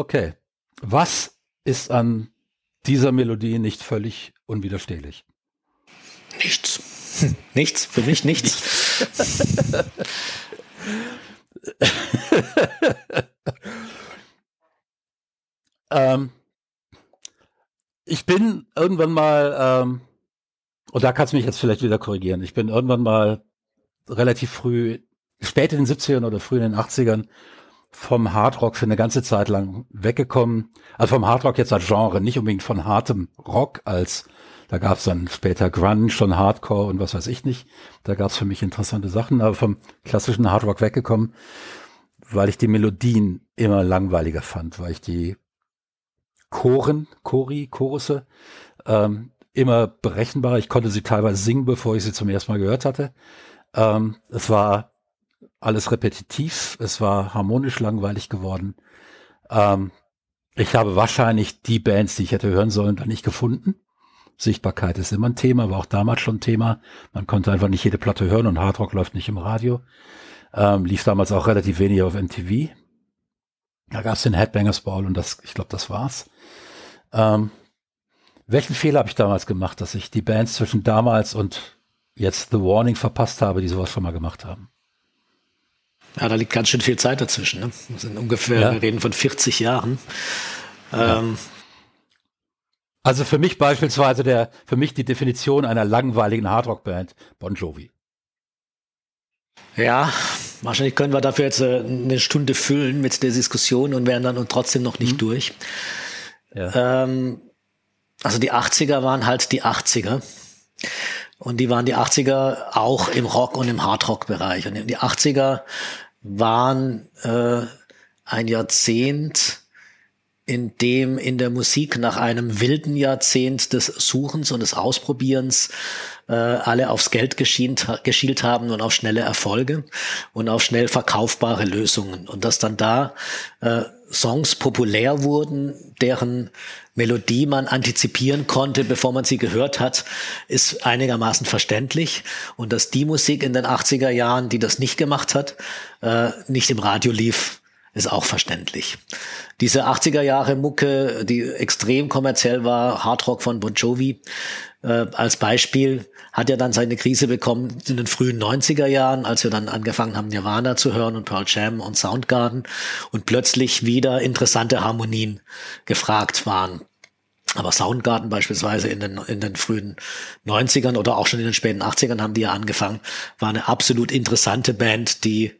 Okay. Was ist an dieser Melodie nicht völlig unwiderstehlich? Nichts. nichts, für mich nichts. ähm, ich bin irgendwann mal, ähm, und da kannst du mich jetzt vielleicht wieder korrigieren, ich bin irgendwann mal relativ früh, spät in den 70ern oder früh in den 80ern, vom Hardrock für eine ganze Zeit lang weggekommen. Also vom Hardrock jetzt als Genre, nicht unbedingt von hartem Rock als da gab es dann später Grunge und Hardcore und was weiß ich nicht. Da gab es für mich interessante Sachen, aber vom klassischen Hardrock weggekommen, weil ich die Melodien immer langweiliger fand, weil ich die Choren, Chori, Chorusse ähm, immer berechenbarer. Ich konnte sie teilweise singen, bevor ich sie zum ersten Mal gehört hatte. Ähm, es war alles repetitiv, es war harmonisch langweilig geworden. Ähm, ich habe wahrscheinlich die Bands, die ich hätte hören sollen, dann nicht gefunden. Sichtbarkeit ist immer ein Thema, war auch damals schon ein Thema. Man konnte einfach nicht jede Platte hören und Hardrock läuft nicht im Radio. Ähm, lief damals auch relativ wenig auf MTV. Da gab es den Headbangers Ball und das, ich glaube, das war's. Ähm, welchen Fehler habe ich damals gemacht, dass ich die Bands zwischen damals und jetzt The Warning verpasst habe, die sowas schon mal gemacht haben? Ja, da liegt ganz schön viel Zeit dazwischen. Ne? Das sind ungefähr, ja. wir reden von 40 Jahren. Ähm, also für mich beispielsweise der, für mich die Definition einer langweiligen Hardrock-Band, Bon Jovi. Ja, wahrscheinlich können wir dafür jetzt äh, eine Stunde füllen mit der Diskussion und wären dann und trotzdem noch nicht mhm. durch. Ja. Ähm, also die 80er waren halt die 80er. Und die waren die 80er auch im Rock- und im Hardrock-Bereich. Und die 80er waren äh, ein Jahrzehnt, in dem in der Musik nach einem wilden Jahrzehnt des Suchens und des Ausprobierens äh, alle aufs Geld geschielt, geschielt haben und auf schnelle Erfolge und auf schnell verkaufbare Lösungen. Und dass dann da äh, Songs populär wurden, deren Melodie man antizipieren konnte, bevor man sie gehört hat, ist einigermaßen verständlich. Und dass die Musik in den 80er Jahren, die das nicht gemacht hat, äh, nicht im Radio lief, ist auch verständlich. Diese 80er Jahre Mucke, die extrem kommerziell war, Hardrock von Bon Jovi, äh, als Beispiel, hat ja dann seine Krise bekommen in den frühen 90er Jahren, als wir dann angefangen haben, Nirvana zu hören und Pearl Jam und Soundgarden und plötzlich wieder interessante Harmonien gefragt waren. Aber Soundgarden beispielsweise in den, in den frühen 90ern oder auch schon in den späten 80ern haben die ja angefangen, war eine absolut interessante Band, die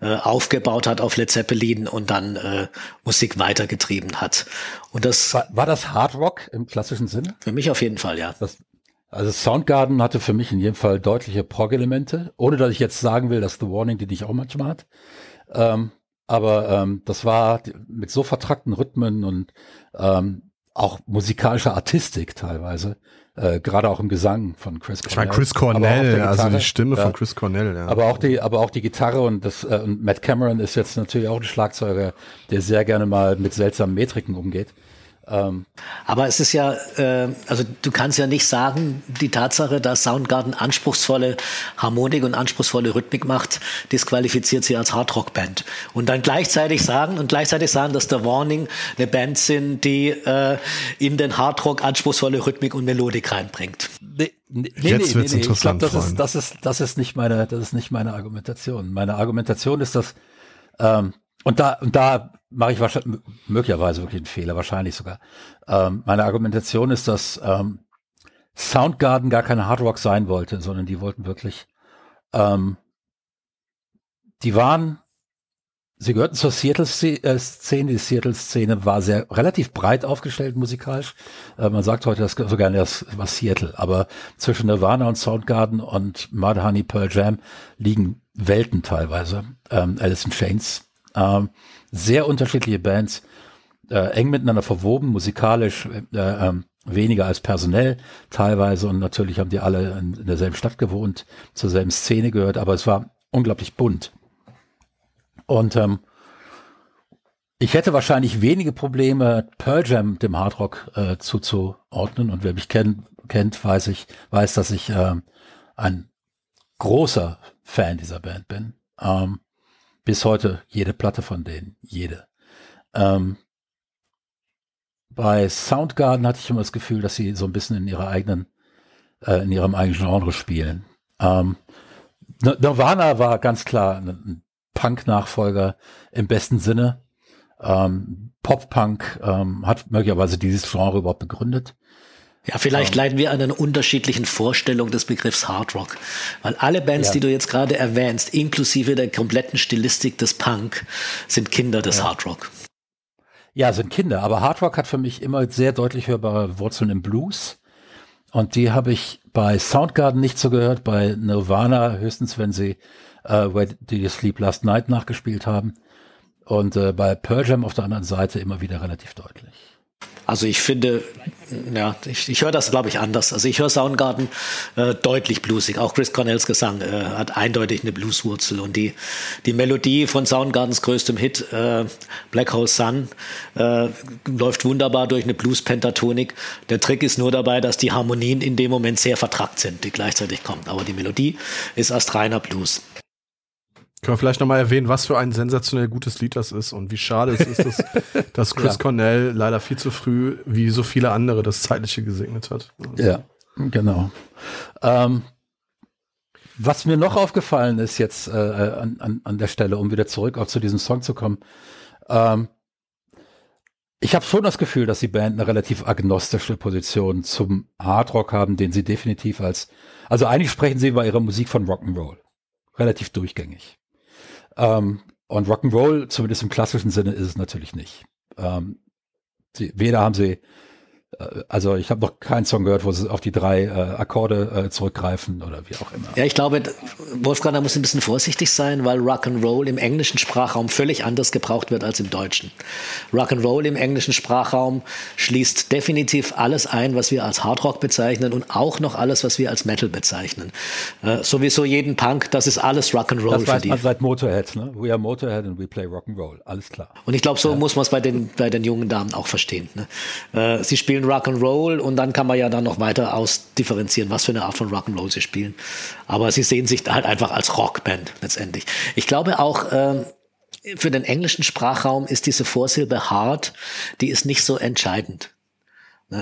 äh, aufgebaut hat auf Led Zeppelin und dann äh, Musik weitergetrieben hat. Und das war, war das Hard Rock im klassischen Sinne? Für mich auf jeden Fall, ja. Das, also Soundgarden hatte für mich in jedem Fall deutliche Prog-Elemente, ohne dass ich jetzt sagen will, dass The Warning die nicht auch manchmal hat. Ähm, aber ähm, das war mit so vertrackten Rhythmen und ähm, auch musikalische Artistik teilweise, äh, gerade auch im Gesang von Chris Cornell. Ich meine Chris Cornell, also die Stimme ja. von Chris Cornell, ja. Aber auch die, aber auch die Gitarre und das äh, und Matt Cameron ist jetzt natürlich auch ein Schlagzeuger, der sehr gerne mal mit seltsamen Metriken umgeht. Ähm, Aber es ist ja, äh, also du kannst ja nicht sagen, die Tatsache, dass Soundgarden anspruchsvolle Harmonik und anspruchsvolle Rhythmik macht, disqualifiziert sie als Hardrock-Band. Und dann gleichzeitig sagen und gleichzeitig sagen, dass The Warning eine Band sind, die äh, in den Hardrock anspruchsvolle Rhythmik und Melodik reinbringt. Nee, nee, Jetzt nee, wird's nee, interessant. Ich glaube, das ist, das ist, das ist nicht meine, das ist nicht meine Argumentation. Meine Argumentation ist, dass ähm, und da, und da mache ich wahrscheinlich, möglicherweise wirklich einen Fehler, wahrscheinlich sogar. Ähm, meine Argumentation ist, dass ähm, Soundgarden gar keine Hardrock sein wollte, sondern die wollten wirklich, ähm, die waren, sie gehörten zur Seattle-Szene, die Seattle-Szene war sehr relativ breit aufgestellt musikalisch. Äh, man sagt heute das so gerne, das war Seattle, aber zwischen Nirvana und Soundgarden und Mudhoney Pearl Jam liegen Welten teilweise. Ähm, Alice in Chains ähm, sehr unterschiedliche Bands, äh, eng miteinander verwoben, musikalisch äh, äh, weniger als personell teilweise und natürlich haben die alle in, in derselben Stadt gewohnt, zur selben Szene gehört, aber es war unglaublich bunt. Und ähm, ich hätte wahrscheinlich wenige Probleme, Pearl Jam dem Hardrock äh, zuzuordnen. Und wer mich kennt, kennt, weiß ich, weiß, dass ich äh, ein großer Fan dieser Band bin. Ähm, bis heute jede Platte von denen, jede. Ähm, bei Soundgarden hatte ich immer das Gefühl, dass sie so ein bisschen in ihrer eigenen, äh, in ihrem eigenen Genre spielen. Ähm, Nirvana war ganz klar ein Punk-Nachfolger im besten Sinne. Ähm, Pop-Punk ähm, hat möglicherweise dieses Genre überhaupt begründet. Ja, vielleicht leiden wir an einer unterschiedlichen Vorstellung des Begriffs Hard Rock. Weil alle Bands, ja. die du jetzt gerade erwähnst, inklusive der kompletten Stilistik des Punk, sind Kinder des ja. Hard Rock. Ja, sind Kinder. Aber Hard Rock hat für mich immer sehr deutlich hörbare Wurzeln im Blues. Und die habe ich bei Soundgarden nicht so gehört, bei Nirvana höchstens, wenn sie uh, Where Did You Sleep Last Night nachgespielt haben. Und uh, bei Pearl Jam auf der anderen Seite immer wieder relativ deutlich. Also ich finde, ja, ich, ich höre das, glaube ich, anders. Also ich höre Soundgarden äh, deutlich bluesig. Auch Chris Cornells Gesang äh, hat eindeutig eine Blueswurzel. Und die, die Melodie von Soundgardens größtem Hit, äh, Black Hole Sun, äh, läuft wunderbar durch eine Blues-Pentatonik. Der Trick ist nur dabei, dass die Harmonien in dem Moment sehr vertrackt sind, die gleichzeitig kommen. Aber die Melodie ist erst reiner Blues. Können wir vielleicht nochmal erwähnen, was für ein sensationell gutes Lied das ist und wie schade es ist, dass, dass Chris ja. Cornell leider viel zu früh, wie so viele andere, das Zeitliche gesegnet hat. Ja, genau. Ähm, was mir noch aufgefallen ist jetzt äh, an, an, an der Stelle, um wieder zurück auch zu diesem Song zu kommen, ähm, ich habe schon das Gefühl, dass die Band eine relativ agnostische Position zum Hardrock haben, den sie definitiv als, also eigentlich sprechen sie bei ihrer Musik von Rock'n'Roll. Relativ durchgängig. Ähm, und Rock'n'Roll, zumindest im klassischen Sinne, ist es natürlich nicht. Ähm, sie, weder haben sie also ich habe noch keinen Song gehört, wo sie auf die drei äh, Akkorde äh, zurückgreifen oder wie auch immer. Ja, ich glaube, Wolfgang, da muss ein bisschen vorsichtig sein, weil Rock'n'Roll im englischen Sprachraum völlig anders gebraucht wird als im deutschen. Rock'n'Roll im englischen Sprachraum schließt definitiv alles ein, was wir als Hardrock bezeichnen und auch noch alles, was wir als Metal bezeichnen. Äh, sowieso jeden Punk, das ist alles Rock'n'Roll das weiß man seit Motorhead, ne? We are Motorhead and we play Rock'n'Roll, alles klar. Und ich glaube, so ja. muss man es bei den, bei den jungen Damen auch verstehen. Ne? Äh, sie spielen spielen Rock'n'Roll und dann kann man ja dann noch weiter ausdifferenzieren, was für eine Art von Rock'n'Roll sie spielen. Aber sie sehen sich halt einfach als Rockband letztendlich. Ich glaube auch, äh, für den englischen Sprachraum ist diese Vorsilbe hard, die ist nicht so entscheidend.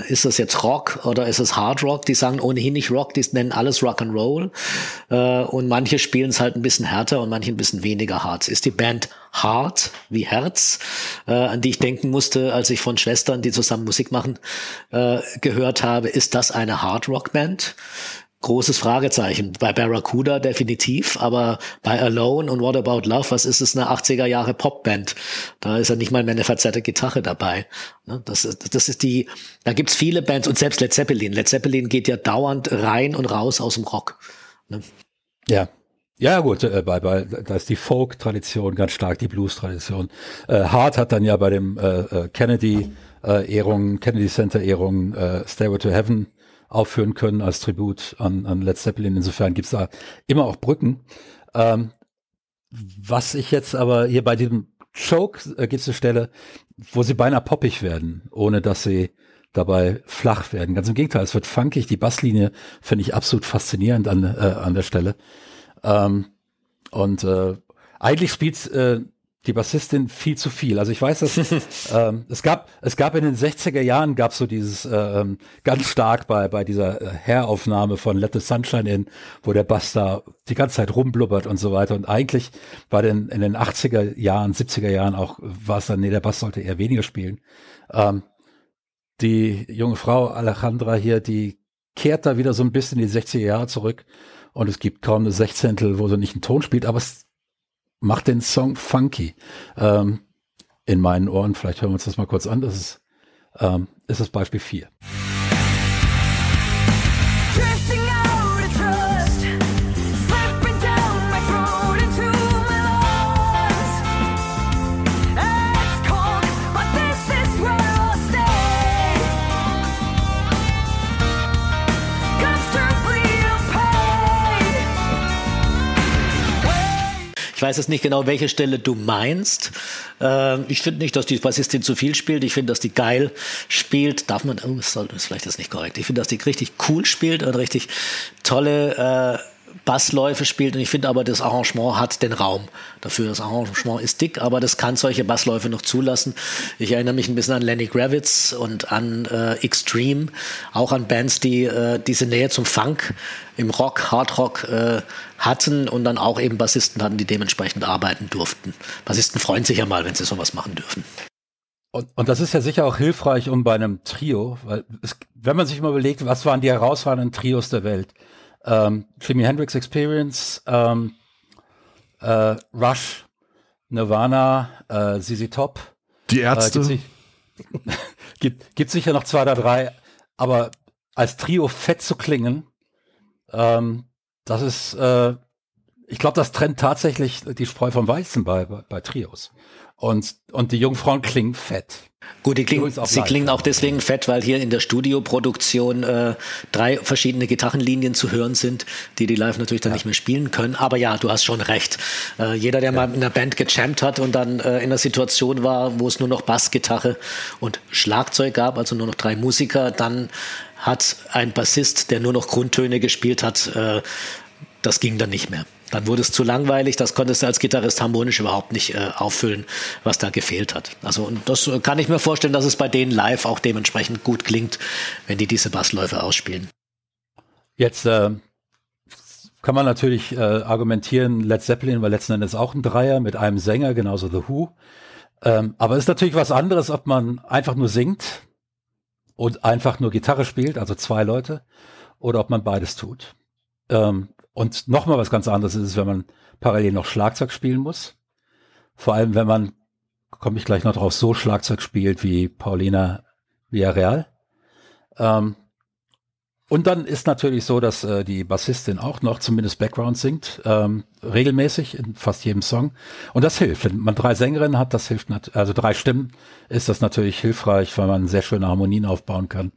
Ist das jetzt Rock oder ist es Hard Rock? Die sagen ohnehin nicht Rock, die nennen alles Rock and Roll. Äh, und manche spielen es halt ein bisschen härter und manche ein bisschen weniger hart. Ist die Band Hard wie Herz, äh, an die ich denken musste, als ich von Schwestern, die zusammen Musik machen, äh, gehört habe. Ist das eine Hard Rock Band? Großes Fragezeichen. Bei Barracuda definitiv, aber bei Alone und What About Love, was ist es, eine 80er Jahre Popband? Da ist ja nicht mal mehr eine verzerrte Gitarre dabei. Ne, das, das ist die, da gibt's viele Bands und selbst Led Zeppelin. Led Zeppelin geht ja dauernd rein und raus aus dem Rock. Ne? Ja, ja, gut, äh, bei, bei, da ist die Folk-Tradition ganz stark, die Blues-Tradition. Äh, Hart hat dann ja bei dem äh, äh Kennedy-Ehrung, Kennedy Center-Ehrung äh, Stairway to Heaven aufführen können als Tribut an, an Led Zeppelin. Insofern gibt's da immer auch Brücken. Ähm, was ich jetzt aber hier bei diesem Choke äh, gibt es eine Stelle, wo sie beinahe poppig werden, ohne dass sie dabei flach werden. Ganz im Gegenteil, es wird funkig. Die Basslinie finde ich absolut faszinierend an, äh, an der Stelle. Ähm, und äh, eigentlich spielt äh, die Bassistin viel zu viel. Also ich weiß, dass ähm, es gab, es gab in den 60er Jahren gab so dieses äh, ähm, ganz stark bei bei dieser äh, Hair-Aufnahme von Let the Sunshine in, wo der Bass da die ganze Zeit rumblubbert und so weiter. Und eigentlich war denn in den 80er Jahren, 70er Jahren auch war es dann, nee, der Bass sollte eher weniger spielen. Ähm, die junge Frau Alejandra hier, die kehrt da wieder so ein bisschen in die 60er Jahre zurück und es gibt kaum eine Sechzehntel, wo sie nicht einen Ton spielt, aber es macht den Song funky. Ähm, in meinen Ohren, vielleicht hören wir uns das mal kurz an, das ist, ähm, ist das Beispiel 4. Ich weiß jetzt nicht genau, welche Stelle du meinst. Äh, ich finde nicht, dass die Bassistin zu viel spielt. Ich finde, dass die geil spielt. Darf man, oh, ist vielleicht das nicht korrekt. Ich finde, dass die richtig cool spielt und richtig tolle äh, Bassläufe spielt. Und ich finde aber, das Arrangement hat den Raum dafür. Das Arrangement ist dick, aber das kann solche Bassläufe noch zulassen. Ich erinnere mich ein bisschen an Lenny Gravitz und an äh, Extreme, auch an Bands, die äh, diese Nähe zum Funk im Rock, Hardrock äh, hatten und dann auch eben Bassisten hatten, die dementsprechend arbeiten durften. Bassisten freuen sich ja mal, wenn sie sowas machen dürfen. Und, und das ist ja sicher auch hilfreich, um bei einem Trio, weil es, wenn man sich mal überlegt, was waren die herausragenden Trios der Welt? Ähm, Jimi Hendrix Experience, ähm, äh, Rush, Nirvana, äh, ZZ Top. Die Ärzte. Äh, gibt, gibt, gibt sicher noch zwei oder drei, aber als Trio fett zu klingen, ähm, das ist, äh, ich glaube, das trennt tatsächlich die Spreu vom Weizen bei, bei, bei Trios. Und, und die Jungfrauen klingen fett. Gut, die klingen, sie klingen auch deswegen fett, weil hier in der Studioproduktion äh, drei verschiedene Gitarrenlinien zu hören sind, die die live natürlich dann ja. nicht mehr spielen können. Aber ja, du hast schon recht. Äh, jeder, der ja. mal in einer Band gechampt hat und dann äh, in einer Situation war, wo es nur noch Bassgitarre und Schlagzeug gab, also nur noch drei Musiker, dann hat ein Bassist, der nur noch Grundtöne gespielt hat, äh, das ging dann nicht mehr. Dann wurde es zu langweilig, das konntest du als Gitarrist harmonisch überhaupt nicht äh, auffüllen, was da gefehlt hat. Also und das kann ich mir vorstellen, dass es bei denen live auch dementsprechend gut klingt, wenn die diese Bassläufe ausspielen. Jetzt äh, kann man natürlich äh, argumentieren, Led Zeppelin war letzten Endes auch ein Dreier mit einem Sänger, genauso The Who. Ähm, aber es ist natürlich was anderes, ob man einfach nur singt und einfach nur Gitarre spielt, also zwei Leute, oder ob man beides tut. Ähm, und nochmal was ganz anderes ist wenn man parallel noch Schlagzeug spielen muss. Vor allem, wenn man, komme ich gleich noch drauf, so Schlagzeug spielt wie Paulina Villarreal. Ähm, und dann ist natürlich so, dass äh, die Bassistin auch noch zumindest Background singt, ähm, regelmäßig in fast jedem Song. Und das hilft. Wenn man drei Sängerinnen hat, das hilft, also drei Stimmen, ist das natürlich hilfreich, weil man sehr schöne Harmonien aufbauen kann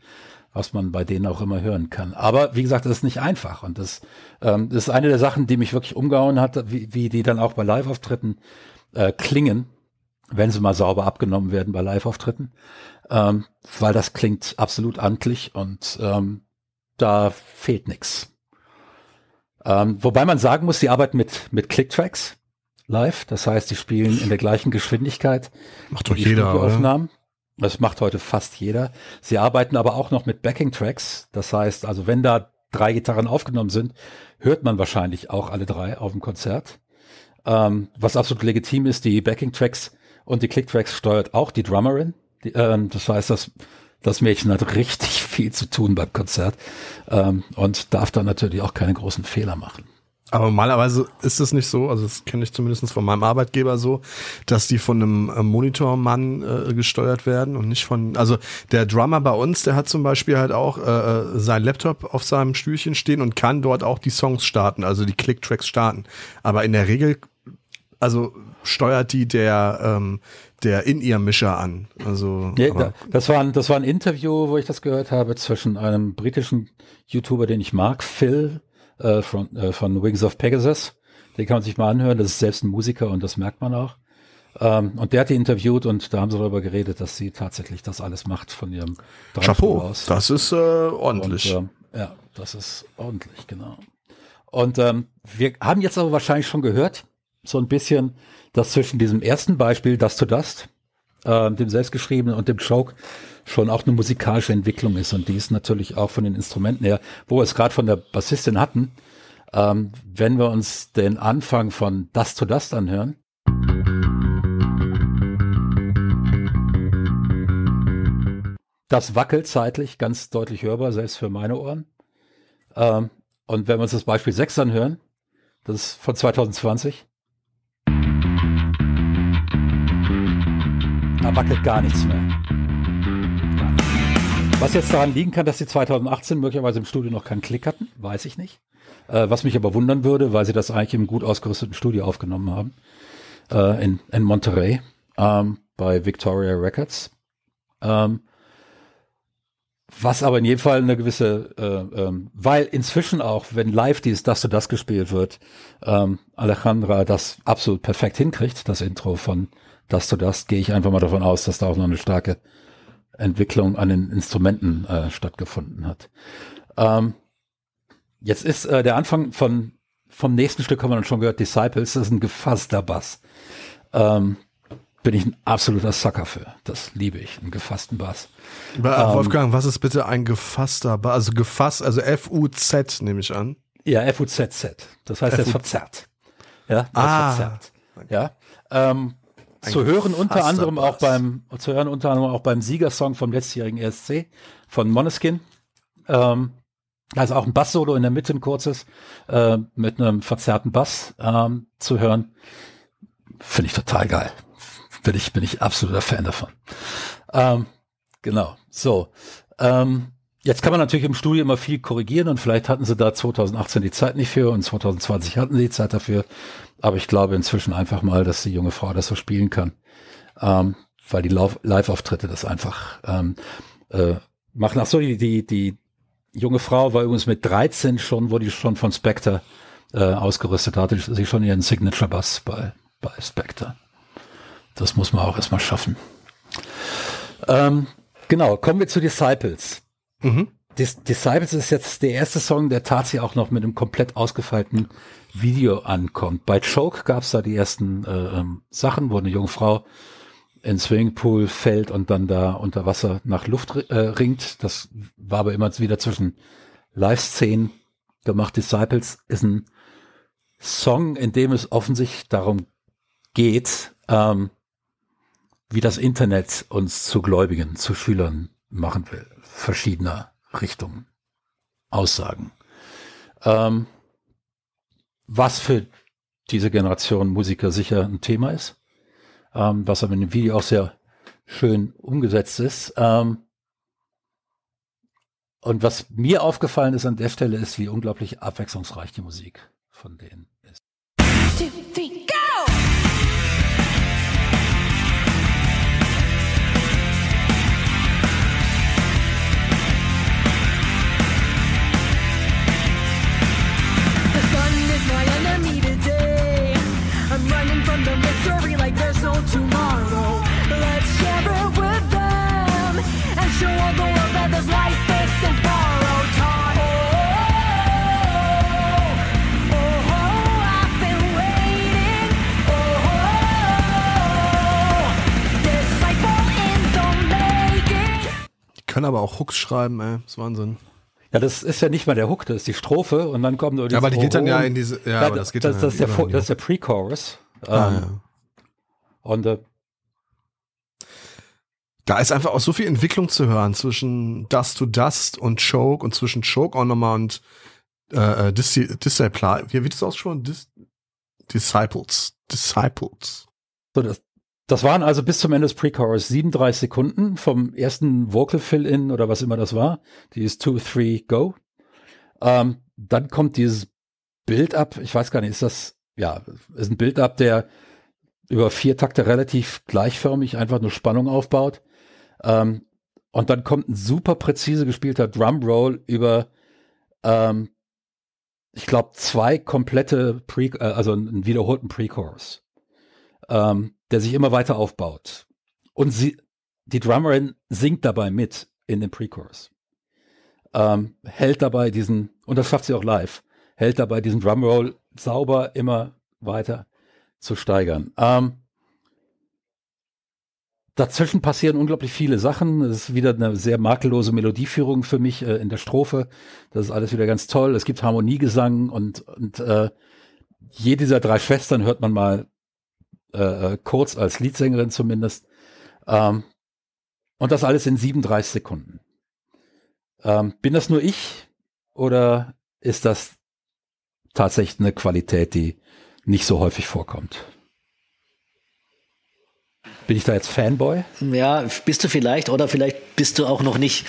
was man bei denen auch immer hören kann. Aber wie gesagt, das ist nicht einfach und das, ähm, das ist eine der Sachen, die mich wirklich umgehauen hat, wie, wie die dann auch bei Live-Auftritten äh, klingen, wenn sie mal sauber abgenommen werden bei Live-Auftritten, ähm, weil das klingt absolut amtlich und ähm, da fehlt nichts. Ähm, wobei man sagen muss, die arbeiten mit, mit Clicktracks live, das heißt, die spielen in der gleichen Geschwindigkeit. Macht doch jeder, oder? Das macht heute fast jeder. Sie arbeiten aber auch noch mit Backing-Tracks. Das heißt, also wenn da drei Gitarren aufgenommen sind, hört man wahrscheinlich auch alle drei auf dem Konzert. Ähm, was absolut legitim ist, die Backing-Tracks und die Click-Tracks steuert auch die Drummerin. Die, ähm, das heißt, das, das Mädchen hat richtig viel zu tun beim Konzert ähm, und darf dann natürlich auch keine großen Fehler machen. Aber normalerweise ist es nicht so, also das kenne ich zumindest von meinem Arbeitgeber so, dass die von einem äh, Monitormann äh, gesteuert werden und nicht von, also der Drummer bei uns, der hat zum Beispiel halt auch äh, äh sein Laptop auf seinem Stühlchen stehen und kann dort auch die Songs starten, also die Click-Tracks starten. Aber in der Regel, also steuert die der, ähm, der In-Ear-Mischer an. Also, ja, das, war ein, das war ein Interview, wo ich das gehört habe, zwischen einem britischen YouTuber, den ich mag, Phil, äh, von, äh, von Wings of Pegasus. Den kann man sich mal anhören. Das ist selbst ein Musiker und das merkt man auch. Ähm, und der hat die interviewt und da haben sie darüber geredet, dass sie tatsächlich das alles macht von ihrem Chapeau, aus. Das ist äh, ordentlich. Und, äh, ja, das ist ordentlich, genau. Und ähm, wir haben jetzt aber wahrscheinlich schon gehört, so ein bisschen, dass zwischen diesem ersten Beispiel, das to Dust, äh, dem selbstgeschriebenen und dem Choke, schon auch eine musikalische Entwicklung ist. Und die ist natürlich auch von den Instrumenten her, wo wir es gerade von der Bassistin hatten, ähm, wenn wir uns den Anfang von Dust to Dust anhören. Das wackelt zeitlich ganz deutlich hörbar, selbst für meine Ohren. Ähm, und wenn wir uns das Beispiel 6 anhören, das ist von 2020, da wackelt gar nichts mehr. Was jetzt daran liegen kann, dass sie 2018 möglicherweise im Studio noch keinen Klick hatten, weiß ich nicht. Äh, was mich aber wundern würde, weil sie das eigentlich im gut ausgerüsteten Studio aufgenommen haben. Äh, in, in Monterey ähm, bei Victoria Records. Ähm, was aber in jedem Fall eine gewisse, äh, ähm, weil inzwischen auch, wenn live dieses Das du das gespielt wird, ähm, Alejandra das absolut perfekt hinkriegt, das Intro von Das du das, gehe ich einfach mal davon aus, dass da auch noch eine starke Entwicklung an den Instrumenten äh, stattgefunden hat. Ähm, jetzt ist äh, der Anfang von vom nächsten Stück haben wir dann schon gehört, Disciples, das ist ein gefasster Bass. Ähm, bin ich ein absoluter Sucker für. Das liebe ich, einen gefassten Bass. Aber, ähm, Wolfgang, was ist bitte ein gefasster Bass? Also gefasst, also F-U-Z nehme ich an. Ja, F-U-Z-Z. Das heißt, er ist verzerrt. Ja, er ah. ist verzerrt. Ja. Ähm, zu hören unter anderem auch beim, zu hören unter anderem auch beim Siegersong vom letztjährigen ESC von Moneskin. Ähm, also auch ein Bass-Solo in der Mitte, ein kurzes, äh, mit einem verzerrten Bass ähm, zu hören. Finde ich total geil. Bin ich, bin ich absoluter Fan davon. Ähm, genau. So. Ähm, jetzt kann man natürlich im Studio immer viel korrigieren und vielleicht hatten sie da 2018 die Zeit nicht für und 2020 hatten sie die Zeit dafür. Aber ich glaube inzwischen einfach mal, dass die junge Frau das so spielen kann. Ähm, weil die Live-Auftritte das einfach ähm, äh, machen. Ach so, die, die, die junge Frau war übrigens mit 13 schon, die schon von Spectre äh, ausgerüstet hatte. Sie schon ihren Signature Bass bei, bei Spectre. Das muss man auch erstmal schaffen. Ähm, genau, kommen wir zu Disciples. Mhm. Dis Disciples ist jetzt der erste Song, der tatsächlich auch noch mit einem komplett ausgefeilten Video ankommt. Bei Choke gab es da die ersten äh, ähm, Sachen, wo eine junge Frau in Swimmingpool fällt und dann da unter Wasser nach Luft äh, ringt. Das war aber immer wieder zwischen Live-Szenen gemacht. Disciples ist ein Song, in dem es offensichtlich darum geht, ähm, wie das Internet uns zu Gläubigen, zu Schülern machen will. Verschiedener Richtungen, Aussagen. Ähm, was für diese Generation Musiker sicher ein Thema ist ähm, was aber in dem Video auch sehr schön umgesetzt ist. Ähm, und was mir aufgefallen ist an der Stelle ist, wie unglaublich abwechslungsreich die Musik von denen ist. Two, three, können aber auch Hooks schreiben, ey. Das ist Wahnsinn. Ja, das ist ja nicht mal der Hook, das ist die Strophe und dann kommt nur Ja, aber die geht dann ja in diese, ja, ja aber das geht das, dann das, ist der, das ist der Pre-Chorus. Ah, ähm, ja. Und äh, da ist einfach auch so viel Entwicklung zu hören zwischen Dust to Dust und Choke und zwischen Choke auch nochmal und äh, äh Dis Disciple. Wie wird das ausgesprochen? Dis Disciples. Disciples. So, das, das waren also bis zum Ende des Pre-Chorus 37 Sekunden vom ersten Vocal Fill-In oder was immer das war. Die ist 2, 3, Go. Ähm, dann kommt dieses Build-Up. Ich weiß gar nicht, ist das, ja, ist ein Build-Up, der über vier Takte relativ gleichförmig einfach nur Spannung aufbaut. Ähm, und dann kommt ein super präzise gespielter Drumroll über, ähm, ich glaube, zwei komplette, Pre äh, also einen wiederholten Pre-Chorus, ähm, der sich immer weiter aufbaut. Und sie, die Drummerin singt dabei mit in den Pre-Chorus. Ähm, hält dabei diesen, und das schafft sie auch live, hält dabei diesen Drumroll sauber immer weiter zu steigern. Ähm, dazwischen passieren unglaublich viele Sachen. Es ist wieder eine sehr makellose Melodieführung für mich äh, in der Strophe. Das ist alles wieder ganz toll. Es gibt Harmoniegesang und, und äh, jede dieser drei Schwestern hört man mal äh, äh kurz als Liedsängerin zumindest. Ähm, und das alles in 37 Sekunden. Ähm, bin das nur ich oder ist das tatsächlich eine Qualität, die nicht so häufig vorkommt. Bin ich da jetzt Fanboy? Ja, bist du vielleicht oder vielleicht bist du auch noch nicht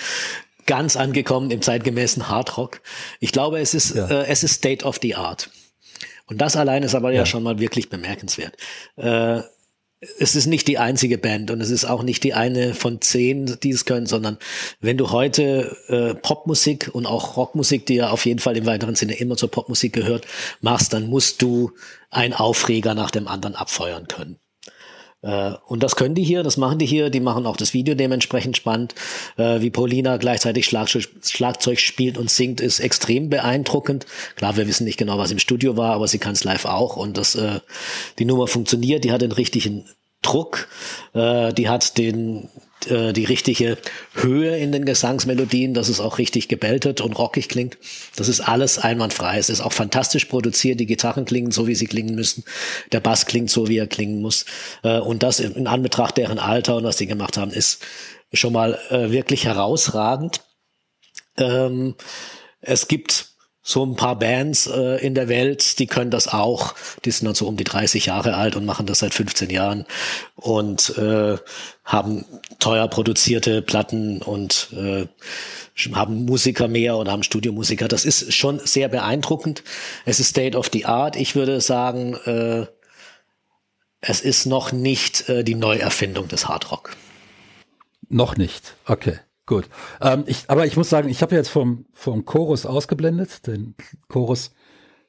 ganz angekommen im zeitgemäßen Hardrock. Ich glaube, es ist, ja. äh, es ist State of the Art. Und das allein ist aber ja, ja schon mal wirklich bemerkenswert. Äh, es ist nicht die einzige Band und es ist auch nicht die eine von zehn, die es können, sondern wenn du heute äh, Popmusik und auch Rockmusik, die ja auf jeden Fall im weiteren Sinne immer zur Popmusik gehört, machst, dann musst du einen Aufreger nach dem anderen abfeuern können. Äh, und das können die hier, das machen die hier, die machen auch das Video dementsprechend spannend. Äh, wie Paulina gleichzeitig Schlagzeug, spielt und singt, ist extrem beeindruckend. Klar, wir wissen nicht genau, was im Studio war, aber sie kann es live auch und das, äh, die Nummer funktioniert, die hat den richtigen Druck, die hat den, äh, die richtige Höhe in den Gesangsmelodien, dass es auch richtig gebeltet und rockig klingt. Das ist alles einwandfrei. Es ist auch fantastisch produziert. Die Gitarren klingen so, wie sie klingen müssen. Der Bass klingt so, wie er klingen muss. Äh, und das in Anbetracht deren Alter und was die gemacht haben, ist schon mal äh, wirklich herausragend. Ähm, es gibt so ein paar Bands äh, in der Welt, die können das auch. Die sind dann so um die 30 Jahre alt und machen das seit 15 Jahren und äh, haben teuer produzierte Platten und äh, haben Musiker mehr oder haben Studiomusiker. Das ist schon sehr beeindruckend. Es ist State of the Art. Ich würde sagen, äh, es ist noch nicht äh, die Neuerfindung des Hardrock. Noch nicht. Okay. Gut. Ähm, ich, aber ich muss sagen, ich habe jetzt vom, vom Chorus ausgeblendet. Den Chorus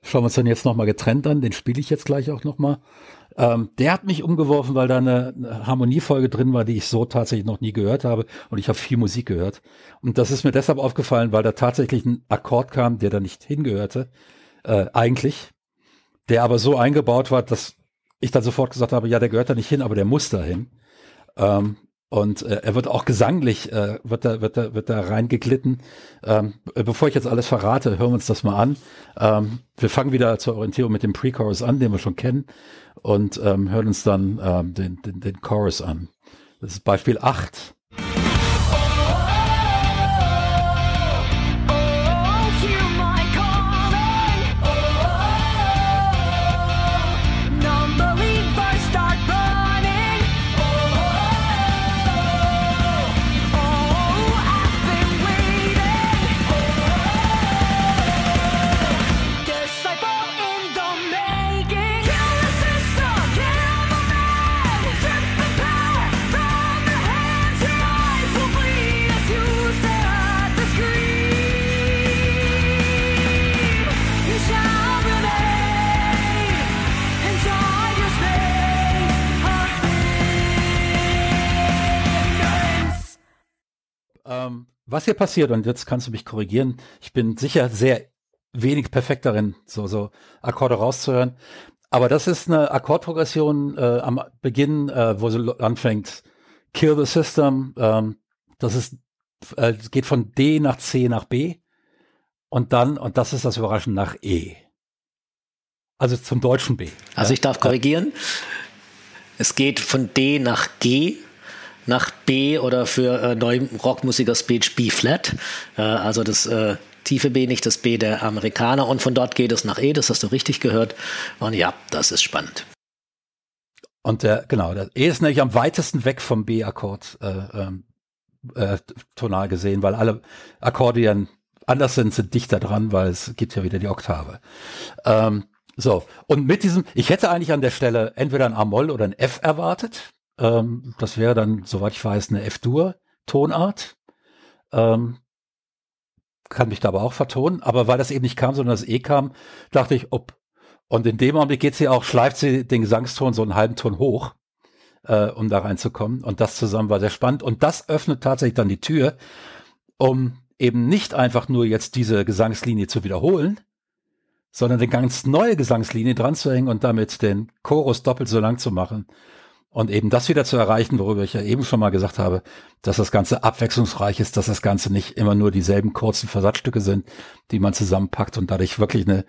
schauen wir uns dann jetzt nochmal getrennt an. Den spiele ich jetzt gleich auch nochmal. Ähm, der hat mich umgeworfen, weil da eine, eine Harmoniefolge drin war, die ich so tatsächlich noch nie gehört habe. Und ich habe viel Musik gehört. Und das ist mir deshalb aufgefallen, weil da tatsächlich ein Akkord kam, der da nicht hingehörte. Äh, eigentlich. Der aber so eingebaut war, dass ich dann sofort gesagt habe, ja, der gehört da nicht hin, aber der muss da hin. Ähm, und äh, er wird auch gesanglich, äh, wird da, wird da, wird da reingeglitten. Ähm, bevor ich jetzt alles verrate, hören wir uns das mal an. Ähm, wir fangen wieder zur Orientierung mit dem Pre-Chorus an, den wir schon kennen, und ähm, hören uns dann ähm, den, den, den Chorus an. Das ist Beispiel 8. Ähm, was hier passiert, und jetzt kannst du mich korrigieren, ich bin sicher sehr wenig perfekt darin, so, so Akkorde rauszuhören. Aber das ist eine Akkordprogression äh, am Beginn, äh, wo sie anfängt, Kill the System. Ähm, das ist, äh, geht von D nach C nach B. Und dann, und das ist das Überraschende, nach E. Also zum deutschen B. Also ich darf korrigieren. Es geht von D nach G nach B oder für äh, neuen Rockmusiker Speech B-Flat. Äh, also das äh, tiefe B, nicht das B der Amerikaner. Und von dort geht es nach E, das hast du richtig gehört. Und ja, das ist spannend. Und der, genau, der E ist nämlich am weitesten weg vom B-Akkord äh, ähm, äh, tonal gesehen, weil alle Akkorde ja anders sind, sind dichter dran, weil es gibt ja wieder die Oktave. Ähm, so, und mit diesem, ich hätte eigentlich an der Stelle entweder ein A-Moll oder ein F erwartet. Ähm, das wäre dann, soweit ich weiß, eine F-Dur-Tonart. Ähm, kann mich da aber auch vertonen. Aber weil das eben nicht kam, sondern das E kam, dachte ich, ob. Und in dem Augenblick geht sie auch, schleift sie den Gesangston so einen halben Ton hoch, äh, um da reinzukommen. Und das zusammen war sehr spannend. Und das öffnet tatsächlich dann die Tür, um eben nicht einfach nur jetzt diese Gesangslinie zu wiederholen, sondern eine ganz neue Gesangslinie dran zu hängen und damit den Chorus doppelt so lang zu machen. Und eben das wieder zu erreichen, worüber ich ja eben schon mal gesagt habe, dass das Ganze abwechslungsreich ist, dass das Ganze nicht immer nur dieselben kurzen Versatzstücke sind, die man zusammenpackt und dadurch wirklich eine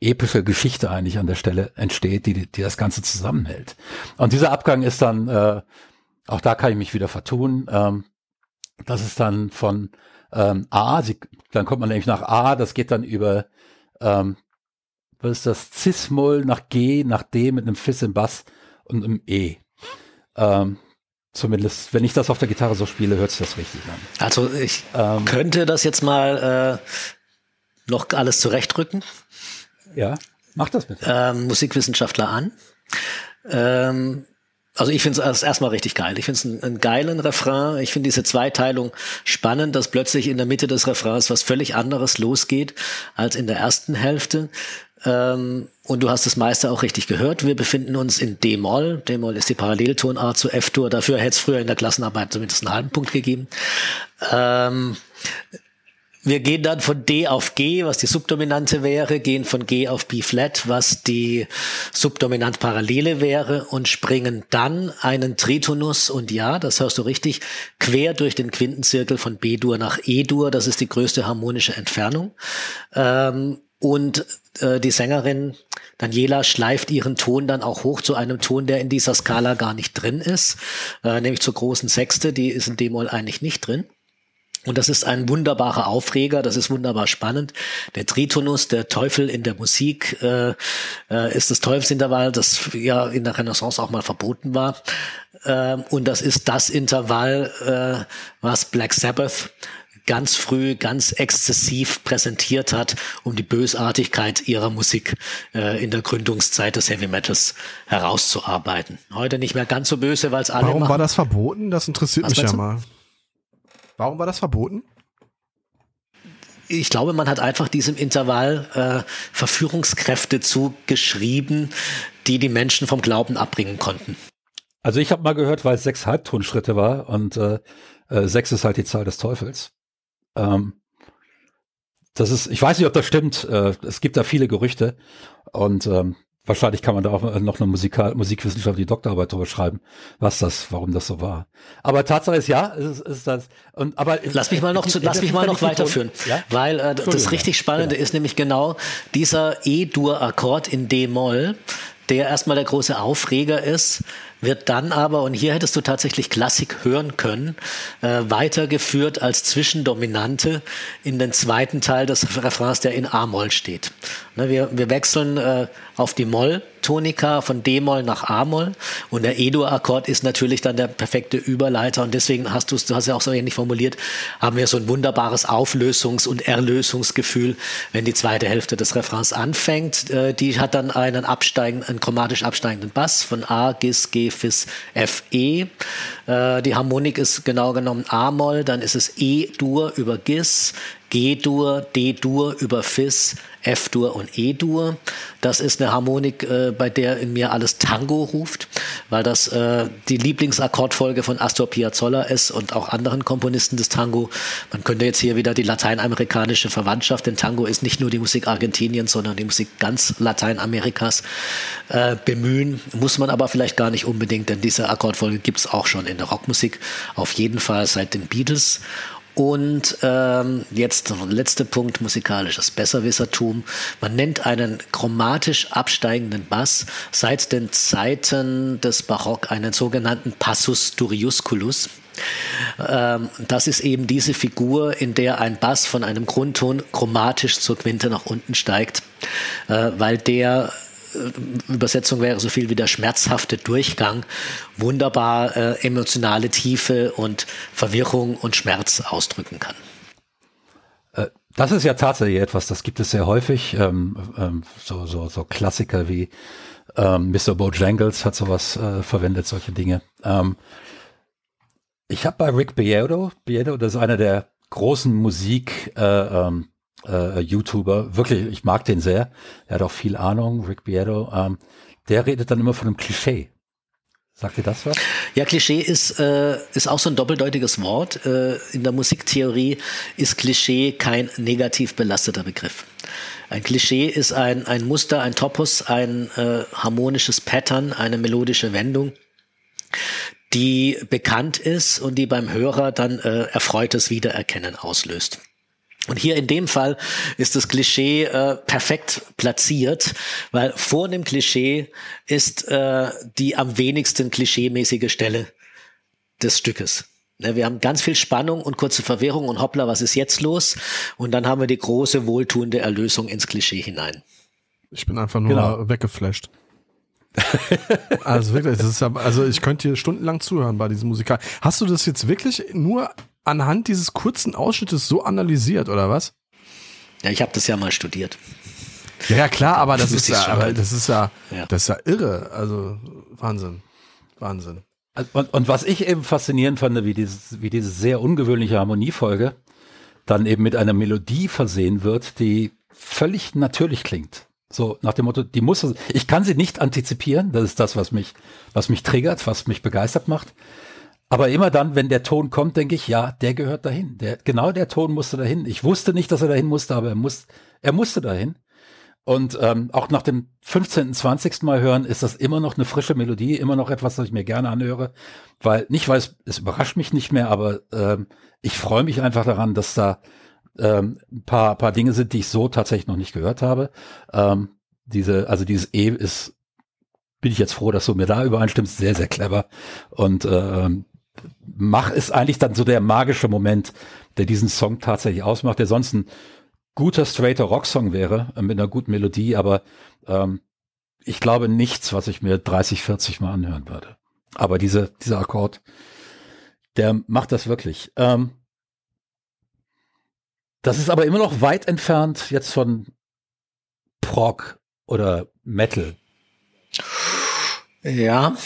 epische Geschichte eigentlich an der Stelle entsteht, die, die das Ganze zusammenhält. Und dieser Abgang ist dann, äh, auch da kann ich mich wieder vertun, ähm, das ist dann von ähm, A, sie, dann kommt man nämlich nach A, das geht dann über, ähm, was ist das, Cis-Moll nach G, nach D mit einem Fiss im Bass und einem E. Ähm, zumindest, wenn ich das auf der Gitarre so spiele, hört sich das richtig an. Also ich ähm, könnte das jetzt mal äh, noch alles zurechtrücken. Ja, mach das bitte. Ähm, Musikwissenschaftler an. Ähm, also ich finde es erstmal richtig geil. Ich finde es einen, einen, geilen Refrain. Ich finde diese Zweiteilung spannend, dass plötzlich in der Mitte des Refrains was völlig anderes losgeht als in der ersten Hälfte. Ähm, und du hast das meiste auch richtig gehört. Wir befinden uns in D-Moll. D-Moll ist die Paralleltonart zu F-Dur. Dafür hätte es früher in der Klassenarbeit zumindest einen halben Punkt gegeben. Ähm, wir gehen dann von D auf G, was die Subdominante wäre, gehen von G auf B flat, was die Subdominant Parallele wäre und springen dann einen Tritonus und ja, das hörst du richtig, quer durch den Quintenzirkel von B-Dur nach E-Dur. Das ist die größte harmonische Entfernung. Ähm, und äh, die Sängerin Daniela schleift ihren Ton dann auch hoch zu einem Ton, der in dieser Skala gar nicht drin ist, äh, nämlich zur großen Sechste, die ist in D-Moll eigentlich nicht drin. Und das ist ein wunderbarer Aufreger, das ist wunderbar spannend. Der Tritonus, der Teufel in der Musik, äh, äh, ist das Teufelsintervall, das ja in der Renaissance auch mal verboten war. Äh, und das ist das Intervall, äh, was Black Sabbath ganz früh, ganz exzessiv präsentiert hat, um die Bösartigkeit ihrer Musik äh, in der Gründungszeit des Heavy Metals herauszuarbeiten. Heute nicht mehr ganz so böse, weil es alle Warum machen. war das verboten? Das interessiert Was mich ja du? mal. Warum war das verboten? ich glaube, man hat einfach diesem Intervall äh, Verführungskräfte zugeschrieben, die die Menschen vom Glauben abbringen konnten. Also ich habe mal gehört, weil es sechs Halbtonschritte war und äh, äh, sechs ist halt die Zahl des Teufels. Ähm, das ist, ich weiß nicht, ob das stimmt. Äh, es gibt da viele Gerüchte und ähm, wahrscheinlich kann man da auch noch eine Musikal musikwissenschaftliche Doktorarbeit drüber schreiben, was das, warum das so war. Aber Tatsache ist ja, es ist, ist das. Und aber Lass mich mal noch, zu, lass mich mal noch weiterführen, Ja? weil äh, das richtig. Spannende Genau. ist nämlich genau dieser E-Dur-Akkord in D-Moll, der erstmal der große Aufreger ist, wird dann aber, und hier hättest du tatsächlich Klassik hören können, äh, weitergeführt als Zwischendominante in den zweiten Teil des Refrains, der in A-Moll steht. Ne, wir, wir wechseln äh, auf die Moll-Tonika von D-Moll nach A-Moll und der E-Dur-Akkord ist natürlich dann der perfekte Überleiter und deswegen hast du es, du hast ja auch so ähnlich formuliert, haben wir so ein wunderbares Auflösungs- und Erlösungsgefühl, wenn die zweite Hälfte des Refrains anfängt. Äh, die hat dann einen absteigenden, einen chromatisch absteigenden Bass von A, Gis, G, Fis, F, E. Äh, die Harmonik ist genau genommen A-Moll, dann ist es E-Dur über Gis, G-Dur, D-Dur über Fis, F-Dur und E-Dur. Das ist eine Harmonik, äh, bei der in mir alles Tango ruft, weil das äh, die Lieblingsakkordfolge von Astor Piazzolla ist und auch anderen Komponisten des Tango. Man könnte jetzt hier wieder die lateinamerikanische Verwandtschaft, denn Tango ist nicht nur die Musik Argentiniens, sondern die Musik ganz Lateinamerikas äh, bemühen. Muss man aber vielleicht gar nicht unbedingt, denn diese Akkordfolge gibt es auch schon in der Rockmusik, auf jeden Fall seit den Beatles. Und ähm, jetzt noch der letzte Punkt, musikalisches Besserwissertum. Man nennt einen chromatisch absteigenden Bass seit den Zeiten des Barock einen sogenannten Passus Duriusculus. Ähm, das ist eben diese Figur, in der ein Bass von einem Grundton chromatisch zur Quinte nach unten steigt, äh, weil der Übersetzung wäre so viel wie der schmerzhafte Durchgang, wunderbar äh, emotionale Tiefe und Verwirrung und Schmerz ausdrücken kann. Äh, Das ist ja tatsächlich etwas, das gibt es sehr häufig. Ähm, ähm, so, so, so Klassiker wie ähm, Mr. Bojangles hat sowas äh, verwendet, solche Dinge. Ähm, ich habe bei Rick Beato, Beato, das ist einer der großen Musik äh, ähm, äh, YouTuber, wirklich, ich mag den sehr. Er hat auch viel Ahnung, Rick Beato. Ähm, der redet dann immer von einem Klischee. Sagt ihr das was? Ja, Klischee ist, äh, ist auch so ein doppeldeutiges Wort. Äh, in der Musiktheorie ist Klischee kein negativ belasteter Begriff. Ein Klischee ist ein, ein Muster, ein Topos, ein äh, harmonisches Pattern, eine melodische Wendung, die bekannt ist und die beim Hörer dann äh, erfreutes Wiedererkennen auslöst. Und hier in dem Fall ist das Klischee äh, perfekt platziert, weil vor dem Klischee ist äh, die am wenigsten klischeemäßige Stelle des Stückes. Ne, Wir haben ganz viel Spannung und kurze Verwirrung und hoppla, was ist jetzt los? Und dann haben wir die große wohltuende Erlösung ins Klischee hinein. Ich bin einfach nur Genau. weggeflasht. also wirklich, das ist ja, also ich könnte hier stundenlang zuhören bei diesem Musikal. Hast du das jetzt wirklich nur anhand dieses kurzen Ausschnittes so analysiert oder was? Ja, ich habe das ja mal studiert. Ja, ja klar, aber das ist ja, aber das ist ja, Ja. das ist ja irre. Also Wahnsinn, Wahnsinn. Also, Und, und was ich eben faszinierend fand, wie, dieses, wie diese sehr ungewöhnliche Harmoniefolge dann eben mit einer Melodie versehen wird, die völlig natürlich klingt. So nach dem Motto, die muss, ich kann sie nicht antizipieren, das ist das, was mich, was mich triggert, was mich begeistert macht. Aber immer dann, wenn der Ton kommt, denke ich, ja, der gehört dahin. Der, genau der Ton musste dahin. Ich wusste nicht, dass er dahin musste, aber er, muss, er musste dahin. Und ähm, auch nach dem 15., 20. Mal hören ist das immer noch eine frische Melodie, immer noch etwas, das ich mir gerne anhöre. Weil, nicht weil es, es überrascht mich nicht mehr, aber ähm, ich freue mich einfach daran, dass da ähm, ein paar, paar Dinge sind, die ich so tatsächlich noch nicht gehört habe. Ähm, diese, also dieses E ist, bin ich jetzt froh, dass du mir da übereinstimmst, sehr, sehr clever. Und ähm, Mach ist eigentlich dann so der magische Moment, der diesen Song tatsächlich ausmacht, der sonst ein guter, straighter Rocksong wäre, äh, mit einer guten Melodie, aber ähm, ich glaube nichts, was ich mir 30, 40 Mal anhören würde. Aber diese, dieser Akkord, der macht das wirklich. Ähm, das ist aber immer noch weit entfernt jetzt von Prog oder Metal. Ja,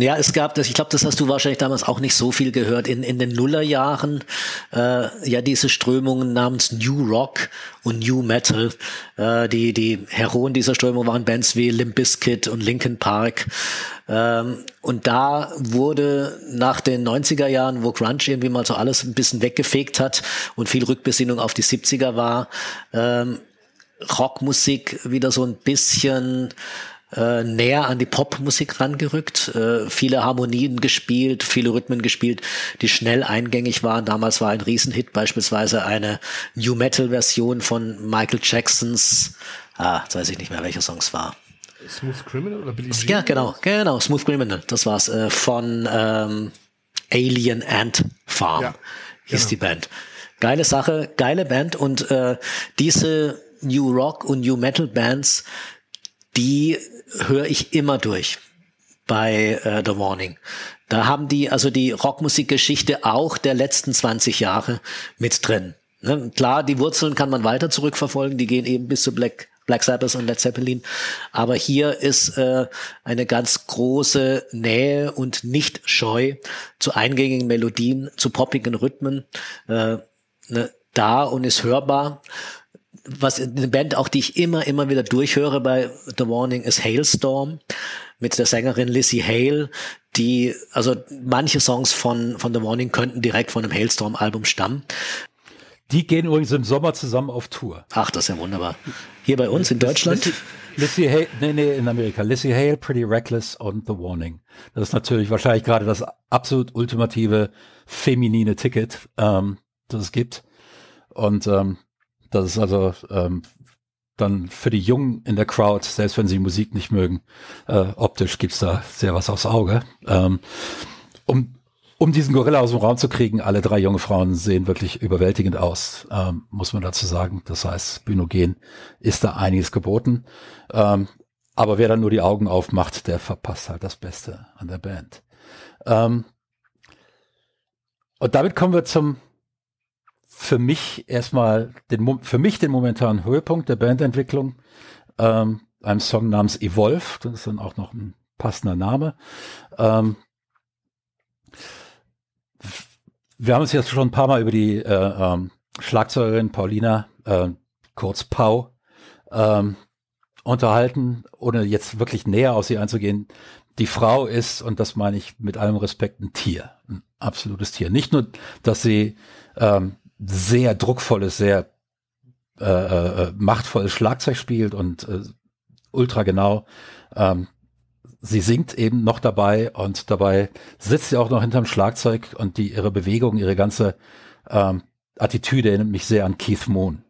ja, es gab das, ich glaube, das hast du wahrscheinlich damals auch nicht so viel gehört. In, in den Nullerjahren, äh, ja, diese Strömungen namens New Rock und New Metal. Äh, die, die Heroen dieser Strömung waren Bands wie Limp Bizkit und Linkin Park. Ähm, und da wurde nach den 90er Jahren, wo Grunge irgendwie mal so alles ein bisschen weggefegt hat und viel Rückbesinnung auf die 70er war, ähm, Rockmusik wieder so ein bisschen äh, näher an die Popmusik rangerückt, äh, viele Harmonien gespielt, viele Rhythmen gespielt, die schnell eingängig waren. Damals war ein Riesenhit beispielsweise eine New Metal Version von Michael Jacksons, ah, jetzt weiß ich nicht mehr, welcher Song es war. Smooth Criminal oder Billie Jean? Ja, genau, genau, Smooth Criminal, das war's, äh, von ähm, Alien Ant Farm ja, hieß genau. die Band. Geile Sache, geile Band und äh, diese New Rock und New Metal Bands, die höre ich immer durch bei äh, The Warning. Da haben die also die Rockmusikgeschichte auch der letzten 20 Jahre mit drin. Ne? Klar, die Wurzeln kann man weiter zurückverfolgen, die gehen eben bis zu Black Black Sabbath und Led Zeppelin. Aber hier ist äh, eine ganz große Nähe und nicht scheu zu eingängigen Melodien, zu poppigen Rhythmen äh, ne, da und ist hörbar was eine Band auch, die ich immer, immer wieder durchhöre bei The Warning, ist Hailstorm mit der Sängerin Lizzie Hale, die, also manche Songs von, von The Warning könnten direkt von einem Hailstorm-Album stammen. Die gehen übrigens im Sommer zusammen auf Tour. Ach, das ist ja wunderbar. Hier bei uns in Deutschland? Lizzie, Hale, nee, nee, in Amerika. Lizzie Hale, Pretty Reckless und The Warning. Das ist natürlich wahrscheinlich gerade das absolut ultimative feminine Ticket, ähm, das es gibt. Und ähm, das ist also ähm, dann für die Jungen in der Crowd, selbst wenn sie Musik nicht mögen, äh, optisch gibt's da sehr was aufs Auge. Ähm, um, um diesen Gorilla aus dem Raum zu kriegen, alle drei junge Frauen sehen wirklich überwältigend aus, ähm, muss man dazu sagen. Das heißt, Bühnogen ist da einiges geboten. Ähm, aber wer dann nur die Augen aufmacht, der verpasst halt das Beste an der Band. Ähm, und damit kommen wir zum für mich erstmal den, für mich den momentanen Höhepunkt der Bandentwicklung, ähm, einem Song namens Evolve, das ist dann auch noch ein passender Name. Ähm, wir haben uns jetzt schon ein paar Mal über die äh, ähm, Schlagzeugerin Paulina, äh, kurz Pau, ähm, unterhalten, ohne jetzt wirklich näher auf sie einzugehen. Die Frau ist, und das meine ich mit allem Respekt, ein Tier, ein absolutes Tier. Nicht nur, dass sie ähm, sehr druckvolles, sehr äh, äh, machtvolles Schlagzeug spielt und äh, ultra genau. Ähm, sie singt eben noch dabei und dabei sitzt sie auch noch hinterm Schlagzeug und die ihre Bewegung, ihre ganze ähm, Attitüde erinnert mich sehr an Keith Moon,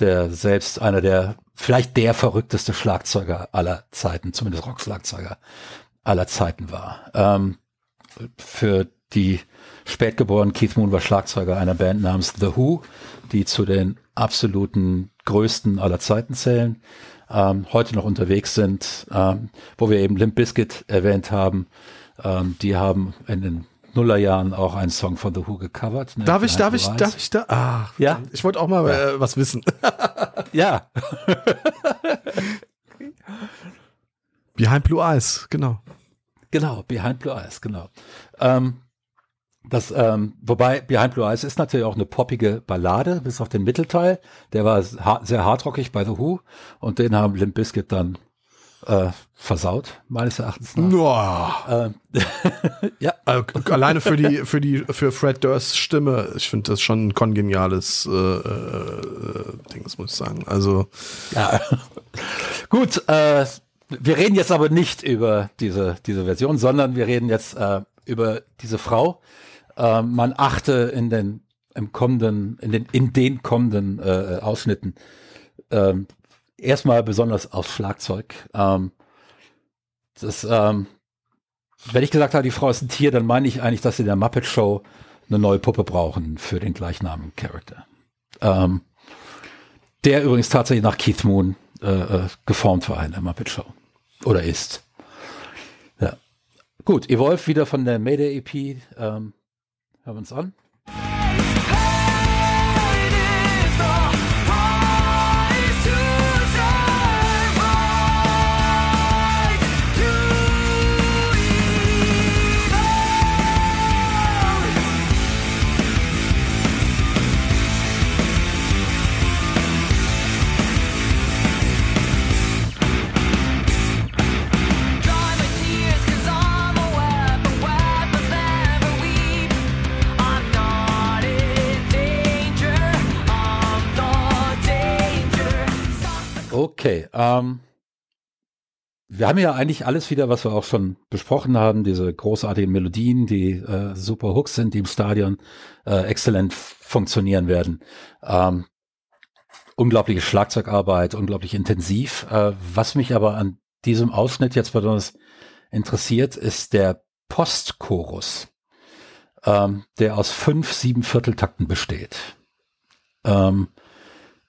der selbst einer der vielleicht der verrückteste Schlagzeuger aller Zeiten, zumindest Rockschlagzeuger aller Zeiten war. Ähm, für die spätgeboren Keith Moon war Schlagzeuger einer Band namens The Who, die zu den absoluten größten aller Zeiten zählen, ähm, heute noch unterwegs sind, ähm, wo wir eben Limp Bizkit erwähnt haben. Ähm, die haben in den Nullerjahren auch einen Song von The Who gecovert. Ne? Darf ich, darf ich, darf ich da? Ah, ja. Ich wollte auch mal ja. äh, was wissen. ja. Behind Blue Eyes, genau. Genau, Behind Blue Eyes, genau. Ähm, das, ähm, wobei Behind Blue Eyes ist natürlich auch eine poppige Ballade, bis auf den Mittelteil. Der war sehr hardrockig bei The Who und den haben Limp Bizkit dann äh, versaut, meines Erachtens. Nach. Ähm, ja. Also, alleine für die, für die, für Fred Dursts Stimme, ich finde das schon ein kongeniales äh, äh, Ding, das muss ich sagen. Also. Ja. Gut, äh, wir reden jetzt aber nicht über diese, diese Version, sondern wir reden jetzt äh, über diese Frau. Äh, man achte in den im kommenden, in den, in den kommenden äh, Ausschnitten ähm, erstmal besonders aufs Schlagzeug. Ähm, das, ähm, wenn ich gesagt habe, die Frau ist ein Tier, dann meine ich eigentlich, dass sie in der Muppet Show eine neue Puppe brauchen für den gleichnamigen Charakter. Ähm, der übrigens tatsächlich nach Keith Moon äh, äh, geformt war in der Muppet Show. Oder ist. Ja. Gut, Evolve wieder von der Mayday EP. Ähm, hören wir uns an. Okay, ähm, wir haben ja eigentlich alles wieder, was wir auch schon besprochen haben, diese großartigen Melodien, die äh, super Hooks sind, die im Stadion äh, exzellent funktionieren werden. Ähm, unglaubliche Schlagzeugarbeit, unglaublich intensiv. Äh, was mich aber an diesem Ausschnitt jetzt besonders interessiert, ist der Postchorus, ähm, der aus fünf, sieben Vierteltakten besteht. Ähm,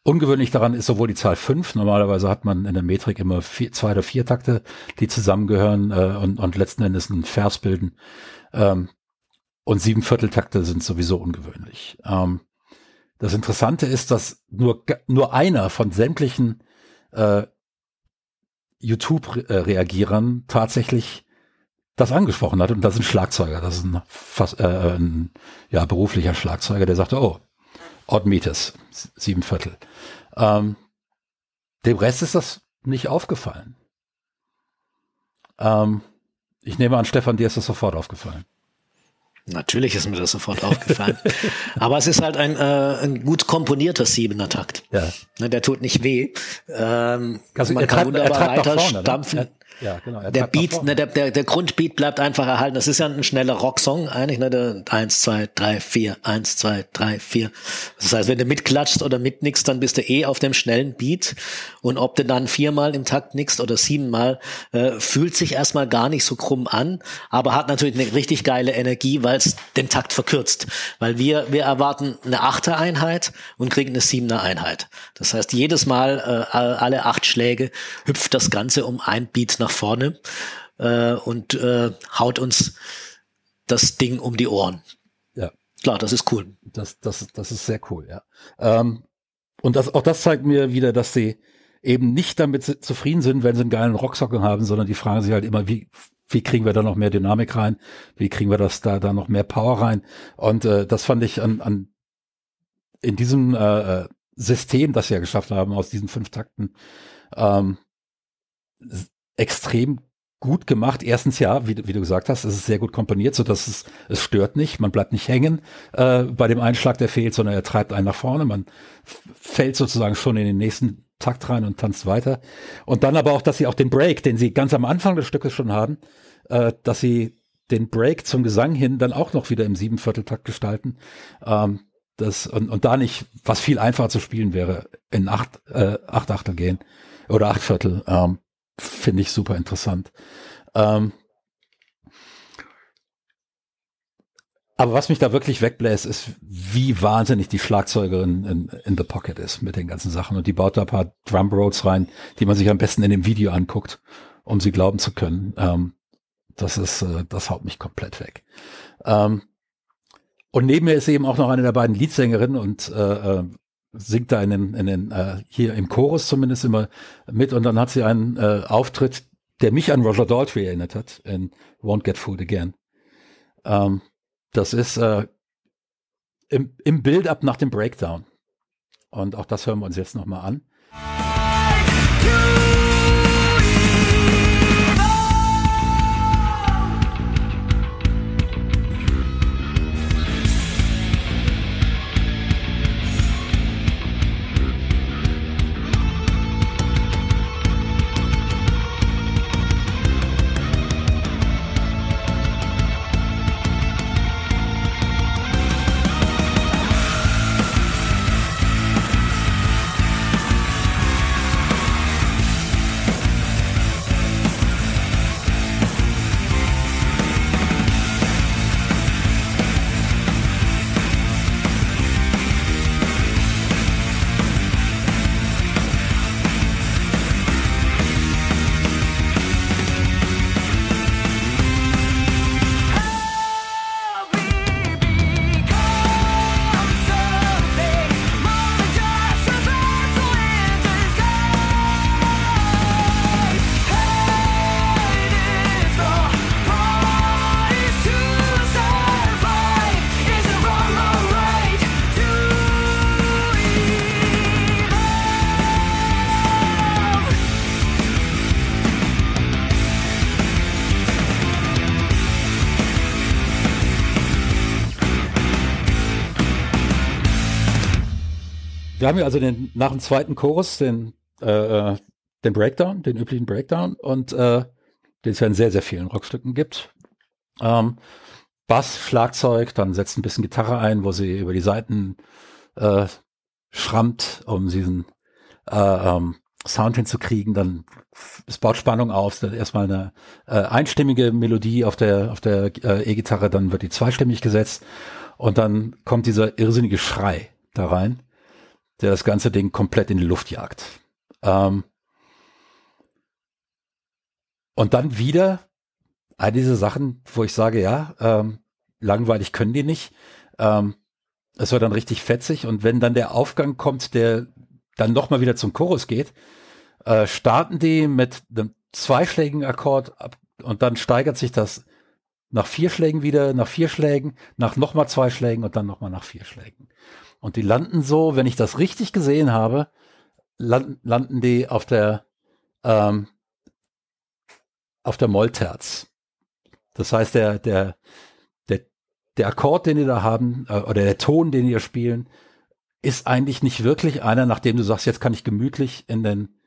Ungewöhnlich daran ist sowohl die Zahl fünf. Normalerweise hat man in der Metrik immer vier, zwei oder vier Takte, die zusammengehören äh, und, und letzten Endes einen Vers bilden. Ähm, und sieben Vierteltakte sind sowieso ungewöhnlich. Ähm, das Interessante ist, dass nur, nur einer von sämtlichen äh, YouTube-Reagierern tatsächlich das angesprochen hat. Und das ist ein Schlagzeuger, das ist ein, fast, äh, ein ja, beruflicher Schlagzeuger, der sagte, oh, Odd Meters, sieben Viertel. Ähm, dem Rest ist das nicht aufgefallen. Ähm, ich nehme an, Stefan, dir ist das sofort aufgefallen. Natürlich ist mir das sofort aufgefallen. Aber es ist halt ein, äh, ein gut komponierter Siebener Takt. Ja. Ne, der tut nicht weh. Ähm, also man kann treibt, wunderbar weiter vorne, ne? stampfen. Ne? Ja, genau. Der Beat, ne, der, der, der Grundbeat bleibt einfach erhalten. Das ist ja ein schneller Rocksong eigentlich, ne? Der eins, zwei, drei, vier, eins, zwei, drei, vier. Das heißt, wenn du mitklatschst oder mitnickst, dann bist du eh auf dem schnellen Beat. Und ob du dann viermal im Takt nickst oder siebenmal, äh, fühlt sich erstmal gar nicht so krumm an, aber hat natürlich eine richtig geile Energie, weil es den Takt verkürzt. Weil wir, wir erwarten eine achte Einheit und kriegen eine siebener Einheit. Das heißt, jedes Mal, äh, alle acht Schläge hüpft das Ganze um ein Beat nach nach vorne äh, und äh, haut uns das Ding um die Ohren. Ja. Klar, das ist cool. Das, das, das ist sehr cool, ja. Ähm, und das, auch das zeigt mir wieder, dass sie eben nicht damit zufrieden sind, wenn sie einen geilen Rocksocken haben, sondern die fragen sich halt immer, wie, wie kriegen wir da noch mehr Dynamik rein? Wie kriegen wir das da, da noch mehr Power rein? Und äh, das fand ich an, an in diesem äh, äh System, das ja geschafft haben, aus diesen fünf Takten, ähm, extrem gut gemacht. Erstens ja, wie, wie, du gesagt hast, es ist sehr gut komponiert, so dass es, es stört nicht. Man bleibt nicht hängen äh, bei dem Einschlag, der fehlt, sondern er treibt einen nach vorne. Man fällt sozusagen schon in den nächsten Takt rein und tanzt weiter. Und dann aber auch, dass sie auch den Break, den sie ganz am Anfang des Stückes schon haben, äh, dass sie den Break zum Gesang hin dann auch noch wieder im Siebenvierteltakt gestalten. Ähm, das, und, und da nicht, was viel einfacher zu spielen wäre, in acht, äh, acht Achtel gehen oder acht Viertel. Ähm, Finde ich super interessant. Ähm, aber was mich da wirklich wegbläst, ist, wie wahnsinnig die Schlagzeugerin in, in, The Pocket ist mit den ganzen Sachen. Und die baut da ein paar Drum Rolls rein, die man sich am besten in dem Video anguckt, um sie glauben zu können. Ähm, das ist, äh, das haut mich komplett weg. Ähm, und neben mir ist eben auch noch eine der beiden Leadsängerinnen und äh, äh singt da in den, in den äh, hier im Chorus zumindest immer mit und dann hat sie einen äh, Auftritt, der mich an Roger Daltrey erinnert hat in Won't Get Food Again. Ähm, das ist äh, im, im Build-up nach dem Breakdown. Und auch das hören wir uns jetzt nochmal an. Wir haben ja also den, nach dem zweiten Chorus den, äh, den Breakdown, den üblichen Breakdown und äh, den es ja in sehr, sehr vielen Rockstücken gibt. Ähm, Bass, Schlagzeug, dann setzt ein bisschen Gitarre ein, wo sie über die Seiten äh, schrammt, um diesen äh, ähm, Sound hinzukriegen, dann es baut Spannung auf, dann erstmal eine äh, einstimmige Melodie auf der auf der äh, E-Gitarre, dann wird die zweistimmig gesetzt und dann kommt dieser irrsinnige Schrei da rein, der das ganze Ding komplett in die Luft jagt. Ähm, und dann wieder all diese Sachen, wo ich sage, ja, ähm, langweilig können die nicht. Ähm, es wird dann richtig fetzig und wenn dann der Aufgang kommt, der dann nochmal wieder zum Chorus geht, äh, starten die mit einem zweischlägigen Akkord ab und dann steigert sich das nach vier Schlägen wieder, nach vier Schlägen, nach nochmal zwei Schlägen und dann nochmal nach vier Schlägen. Und die landen so, wenn ich das richtig gesehen habe, landen, landen die auf der ähm, auf der Mollterz. Das heißt, der, der, der, der Akkord, den die da haben, äh, oder der Ton, den die spielen, ist eigentlich nicht wirklich einer, nachdem du sagst, jetzt kann ich gemütlich in den,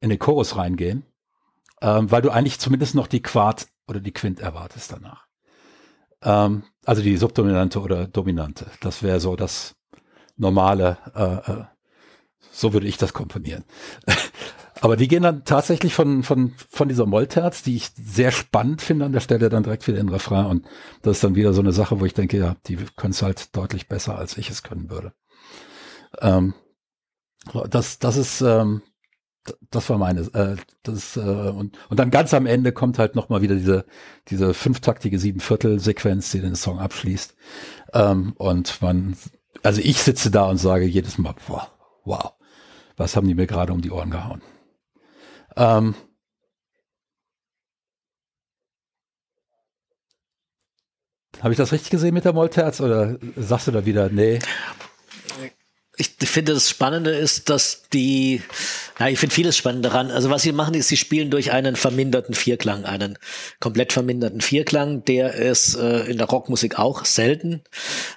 in den Chorus reingehen, ähm, weil du eigentlich zumindest noch die Quart oder die Quint erwartest danach. Ähm, also die Subdominante oder Dominante. Das wäre so das normale, äh, äh, so würde ich das komponieren. Aber die gehen dann tatsächlich von, von, von dieser Mollterz, die ich sehr spannend finde an der Stelle, dann direkt wieder in Refrain. Und das ist dann wieder so eine Sache, wo ich denke, ja, die können es halt deutlich besser, als ich es können würde. Ähm, das, das ist, ähm, das war meine, äh, das, äh, und, und dann ganz am Ende kommt halt nochmal wieder diese, diese fünftaktige Siebenviertel-Sequenz, die den Song abschließt. Ähm, und man, also ich sitze da und sage jedes Mal, boah, wow, was haben die mir gerade um die Ohren gehauen? Ähm, Habe ich das richtig gesehen mit der Molterz oder sagst du da wieder, nee? Ich finde, das Spannende ist, dass die, ja, ich finde vieles spannend daran. Also was sie machen, ist, sie spielen durch einen verminderten Vierklang, einen komplett verminderten Vierklang, der ist äh, in der Rockmusik auch selten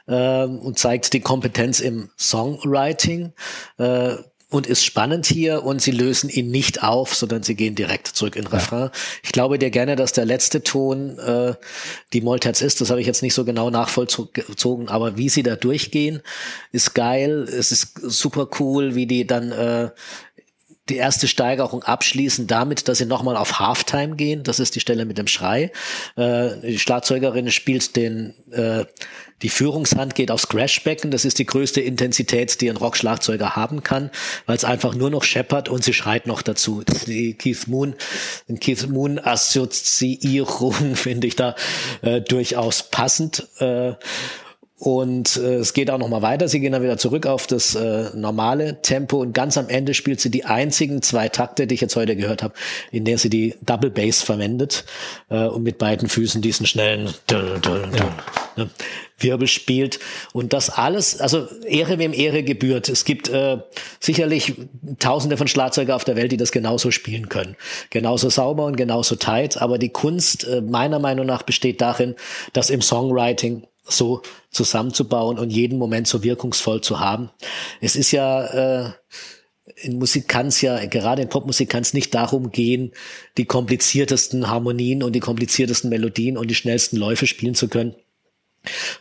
äh, und zeigt die Kompetenz im Songwriting. Äh, und ist spannend hier und sie lösen ihn nicht auf, sondern sie gehen direkt zurück in Refrain. Ja. Ich glaube dir gerne, dass der letzte Ton äh, die Molterz ist. Das habe ich jetzt nicht so genau nachvollzogen, aber wie sie da durchgehen, ist geil. Es ist super cool, wie die dann äh, die erste Steigerung abschließen damit, dass sie nochmal auf Halftime gehen. Das ist die Stelle mit dem Schrei. Äh, die Schlagzeugerin spielt den, äh, die Führungshand geht aufs Crashbecken. Das ist die größte Intensität, die ein Rockschlagzeuger haben kann, weil es einfach nur noch scheppert und sie schreit noch dazu. Die Keith Moon, Keith Moon Assoziierung finde ich da äh, durchaus passend. Äh, und äh, es geht auch noch mal weiter. Sie gehen dann wieder zurück auf das äh, normale Tempo und ganz am Ende spielt sie die einzigen zwei Takte, die ich jetzt heute gehört habe, in der sie die Double Bass verwendet äh, und mit beiden Füßen diesen schnellen dun, dun, dun, ne, Wirbel spielt. Und das alles, also Ehre wem Ehre gebührt. Es gibt äh, sicherlich Tausende von Schlagzeuger auf der Welt, die das genauso spielen können, genauso sauber und genauso tight. Aber die Kunst äh, meiner Meinung nach besteht darin, dass im Songwriting so zusammenzubauen und jeden Moment so wirkungsvoll zu haben. Es ist ja äh, in Musik kann es ja, gerade in Popmusik kann es nicht darum gehen, die kompliziertesten Harmonien und die kompliziertesten Melodien und die schnellsten Läufe spielen zu können.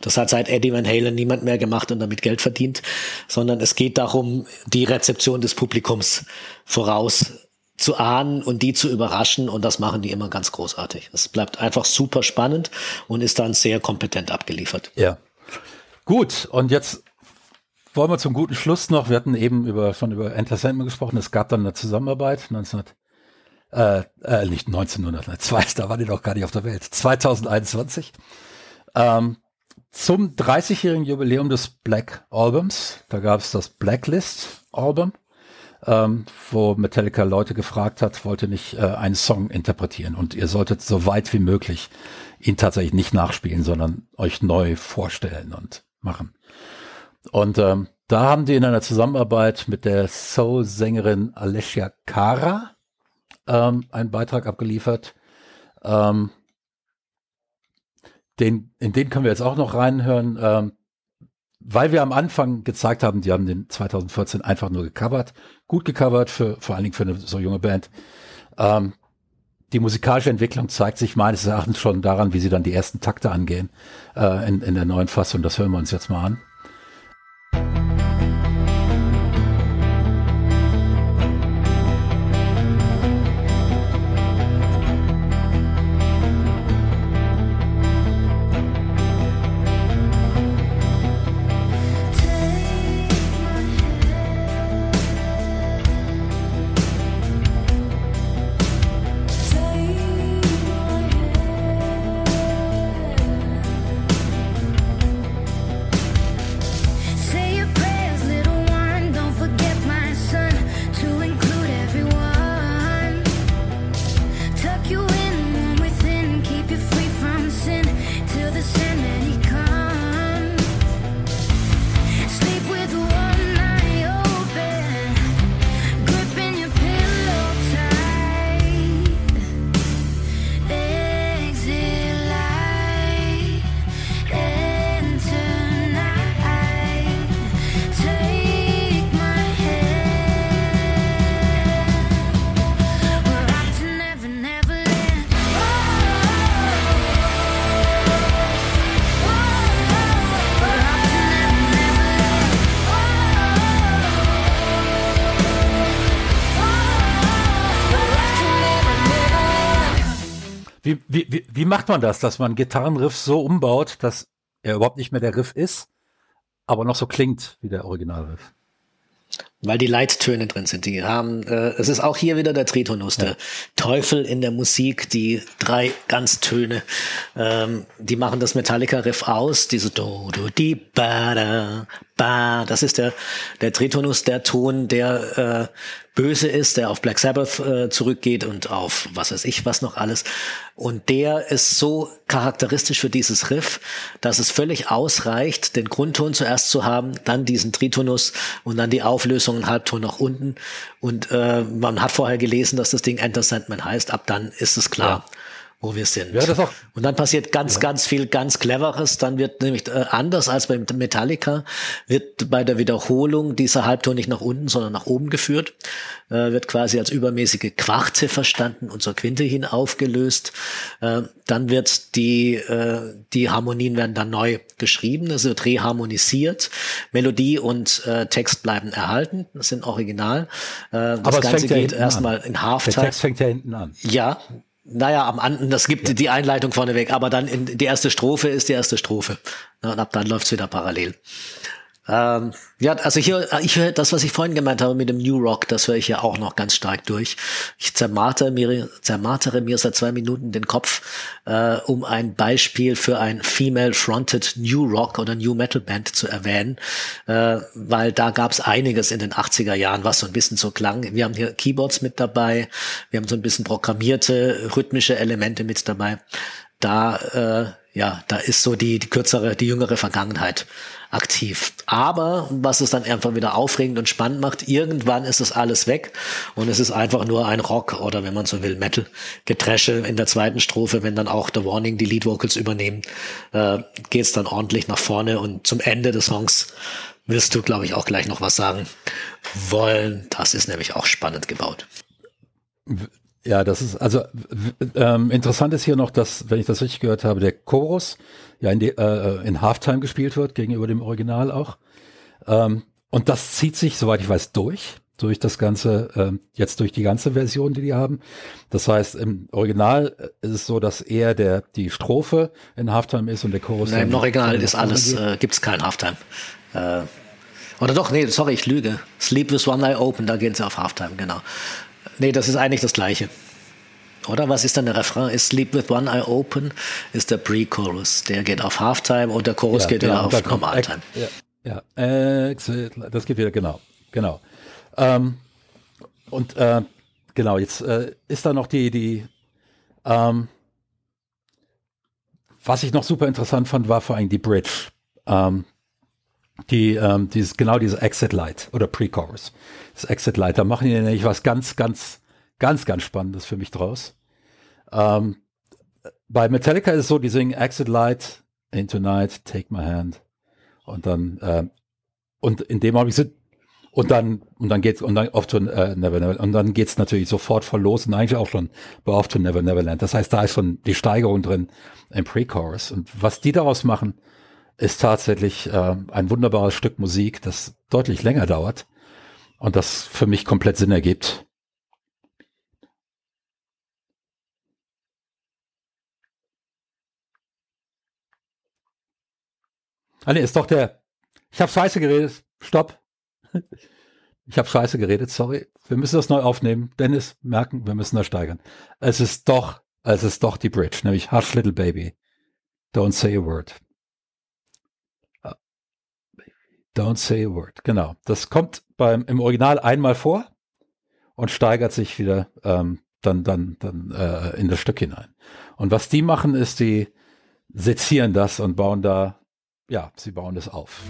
Das hat seit Eddie Van Halen niemand mehr gemacht und damit Geld verdient, sondern es geht darum, die Rezeption des Publikums voraus zu ahnen und die zu überraschen und das machen die immer ganz großartig. Es bleibt einfach super spannend und ist dann sehr kompetent abgeliefert. Ja. Gut, und jetzt wollen wir zum guten Schluss noch, wir hatten eben über, schon über Enter gesprochen, es gab dann eine Zusammenarbeit 19, äh, äh, nicht 1902, da war die doch gar nicht auf der Welt, 2021, ähm, zum 30-jährigen Jubiläum des Black Albums, da gab es das Blacklist Album ähm, wo Metallica Leute gefragt hat, wollte nicht äh, einen Song interpretieren und ihr solltet so weit wie möglich ihn tatsächlich nicht nachspielen, sondern euch neu vorstellen und machen. Und ähm, da haben die in einer Zusammenarbeit mit der Soul-Sängerin Alessia Cara ähm, einen Beitrag abgeliefert. Ähm, den, in den können wir jetzt auch noch reinhören. Ähm, weil wir am Anfang gezeigt haben, die haben den 2014 einfach nur gecovert, gut gecovert, für, vor allen Dingen für eine so junge Band. Ähm, die musikalische Entwicklung zeigt sich meines Erachtens schon daran, wie sie dann die ersten Takte angehen äh, in, in der neuen Fassung. Das hören wir uns jetzt mal an. Macht man das, dass man Gitarrenriff so umbaut, dass er überhaupt nicht mehr der Riff ist, aber noch so klingt wie der Originalriff? Weil die Leittöne drin sind. Die haben, äh, es ist auch hier wieder der Tritonus, ja. der Teufel in der Musik, die drei Ganztöne, ähm, die machen das Metallica-Riff aus, diese Do, Do, Di, Ba, Da, Ba. Das ist der, der Tritonus, der Ton, der äh, böse ist, der auf Black Sabbath äh, zurückgeht und auf was weiß ich was noch alles. Und der ist so charakteristisch für dieses Riff, dass es völlig ausreicht, den Grundton zuerst zu haben, dann diesen Tritonus und dann die Auflösung einen Halbton nach unten. Und äh, man hat vorher gelesen, dass das Ding Enter Sandman heißt. Ab dann ist es klar. Wo wir sind. Ja, das auch. Und dann passiert ganz, ja. ganz viel ganz Cleveres. Dann wird nämlich äh, anders als bei Metallica, wird bei der Wiederholung dieser Halbton nicht nach unten, sondern nach oben geführt. Äh, wird quasi als übermäßige Quarze verstanden und zur Quinte hin aufgelöst. Äh, dann wird die, äh, die Harmonien werden dann neu geschrieben. Es wird reharmonisiert. Melodie und äh, Text bleiben erhalten. Das sind original. Äh, das Aber Ganze geht ja erstmal in Halftime. Der Text fängt ja hinten an. Ja, naja, am Anden, das gibt ja. die Einleitung vorneweg, aber dann in die erste Strophe ist die erste Strophe. Und ab dann läuft's wieder parallel. Ähm, ja, also hier, ich höre das, was ich vorhin gemeint habe mit dem New Rock, das höre ich ja auch noch ganz stark durch. Ich zermartere mir, zermartere mir seit zwei Minuten den Kopf, äh, um ein Beispiel für ein Female-Fronted New Rock oder New Metal Band zu erwähnen, äh, weil da gab es einiges in den 80er Jahren, was so ein bisschen so klang. Wir haben hier Keyboards mit dabei, wir haben so ein bisschen programmierte rhythmische Elemente mit dabei. Da, äh, ja, da ist so die, die kürzere, die jüngere Vergangenheit aktiv. Aber was es dann einfach wieder aufregend und spannend macht, irgendwann ist das alles weg und es ist einfach nur ein Rock oder wenn man so will, Metal. Geträsche in der zweiten Strophe, wenn dann auch The Warning die Lead Vocals übernehmen, äh, geht's dann ordentlich nach vorne und zum Ende des Songs wirst du, glaube ich, auch gleich noch was sagen wollen. Das ist nämlich auch spannend gebaut. Ja, das ist, also ähm, interessant ist hier noch, dass, wenn ich das richtig gehört habe, der Chorus ja in, die, äh, in Halftime gespielt wird, gegenüber dem Original auch. Ähm, und das zieht sich, soweit ich weiß, durch, durch das ganze, äh, jetzt durch die ganze Version, die die haben. Das heißt, im Original ist es so, dass eher der, die Strophe in Halftime ist und der Chorus. Nein, im Original ist alles, äh, gibt's kein Halftime. Äh, oder doch, nee, sorry, ich lüge. Sleep with One Eye Open, da gehen sie auf Halftime, genau. Nee, das ist eigentlich das Gleiche. Oder was ist dann der Refrain? Ist Sleep with One Eye Open, ist der Pre-Chorus. Der geht auf Halftime und der Chorus ja, geht genau, wieder auf Normaltime. Ja, ja. Das geht wieder, genau. Genau. Ähm, und äh, genau, jetzt äh, ist da noch die, die ähm, was ich noch super interessant fand, war vor allem die Bridge. Ähm, die, ähm, dieses, genau diese Exit Light oder Pre-Chorus. Das Exit Light, da machen die nämlich was ganz, ganz, ganz, ganz Spannendes für mich draus. Ähm, bei Metallica ist es so, die singen Exit Light, Into Night, Take My Hand. Und dann, äh, und in dem Augenblick sind, und dann, und dann geht's, und dann off to äh, Never Never, und dann geht's natürlich sofort voll los und eigentlich auch schon bei Off to Never Neverland. Das heißt, da ist schon die Steigerung drin im Pre-Chorus. Und was die daraus machen, ist tatsächlich äh, ein wunderbares Stück Musik, das deutlich länger dauert und das für mich komplett Sinn ergibt. Ah nee, ist doch der. Ich habe scheiße geredet. Stopp. Ich habe scheiße geredet, sorry. Wir müssen das neu aufnehmen. Dennis, merken, wir müssen das steigern. Es ist doch, es ist doch die Bridge, nämlich Hush Little Baby. Don't say a word. Ah. Don't say a word. Genau. Das kommt beim, im Original einmal vor und steigert sich wieder ähm, dann, dann, dann äh, in das Stück hinein. Und was die machen, ist, die sezieren das und bauen da ja, sie bauen es auf.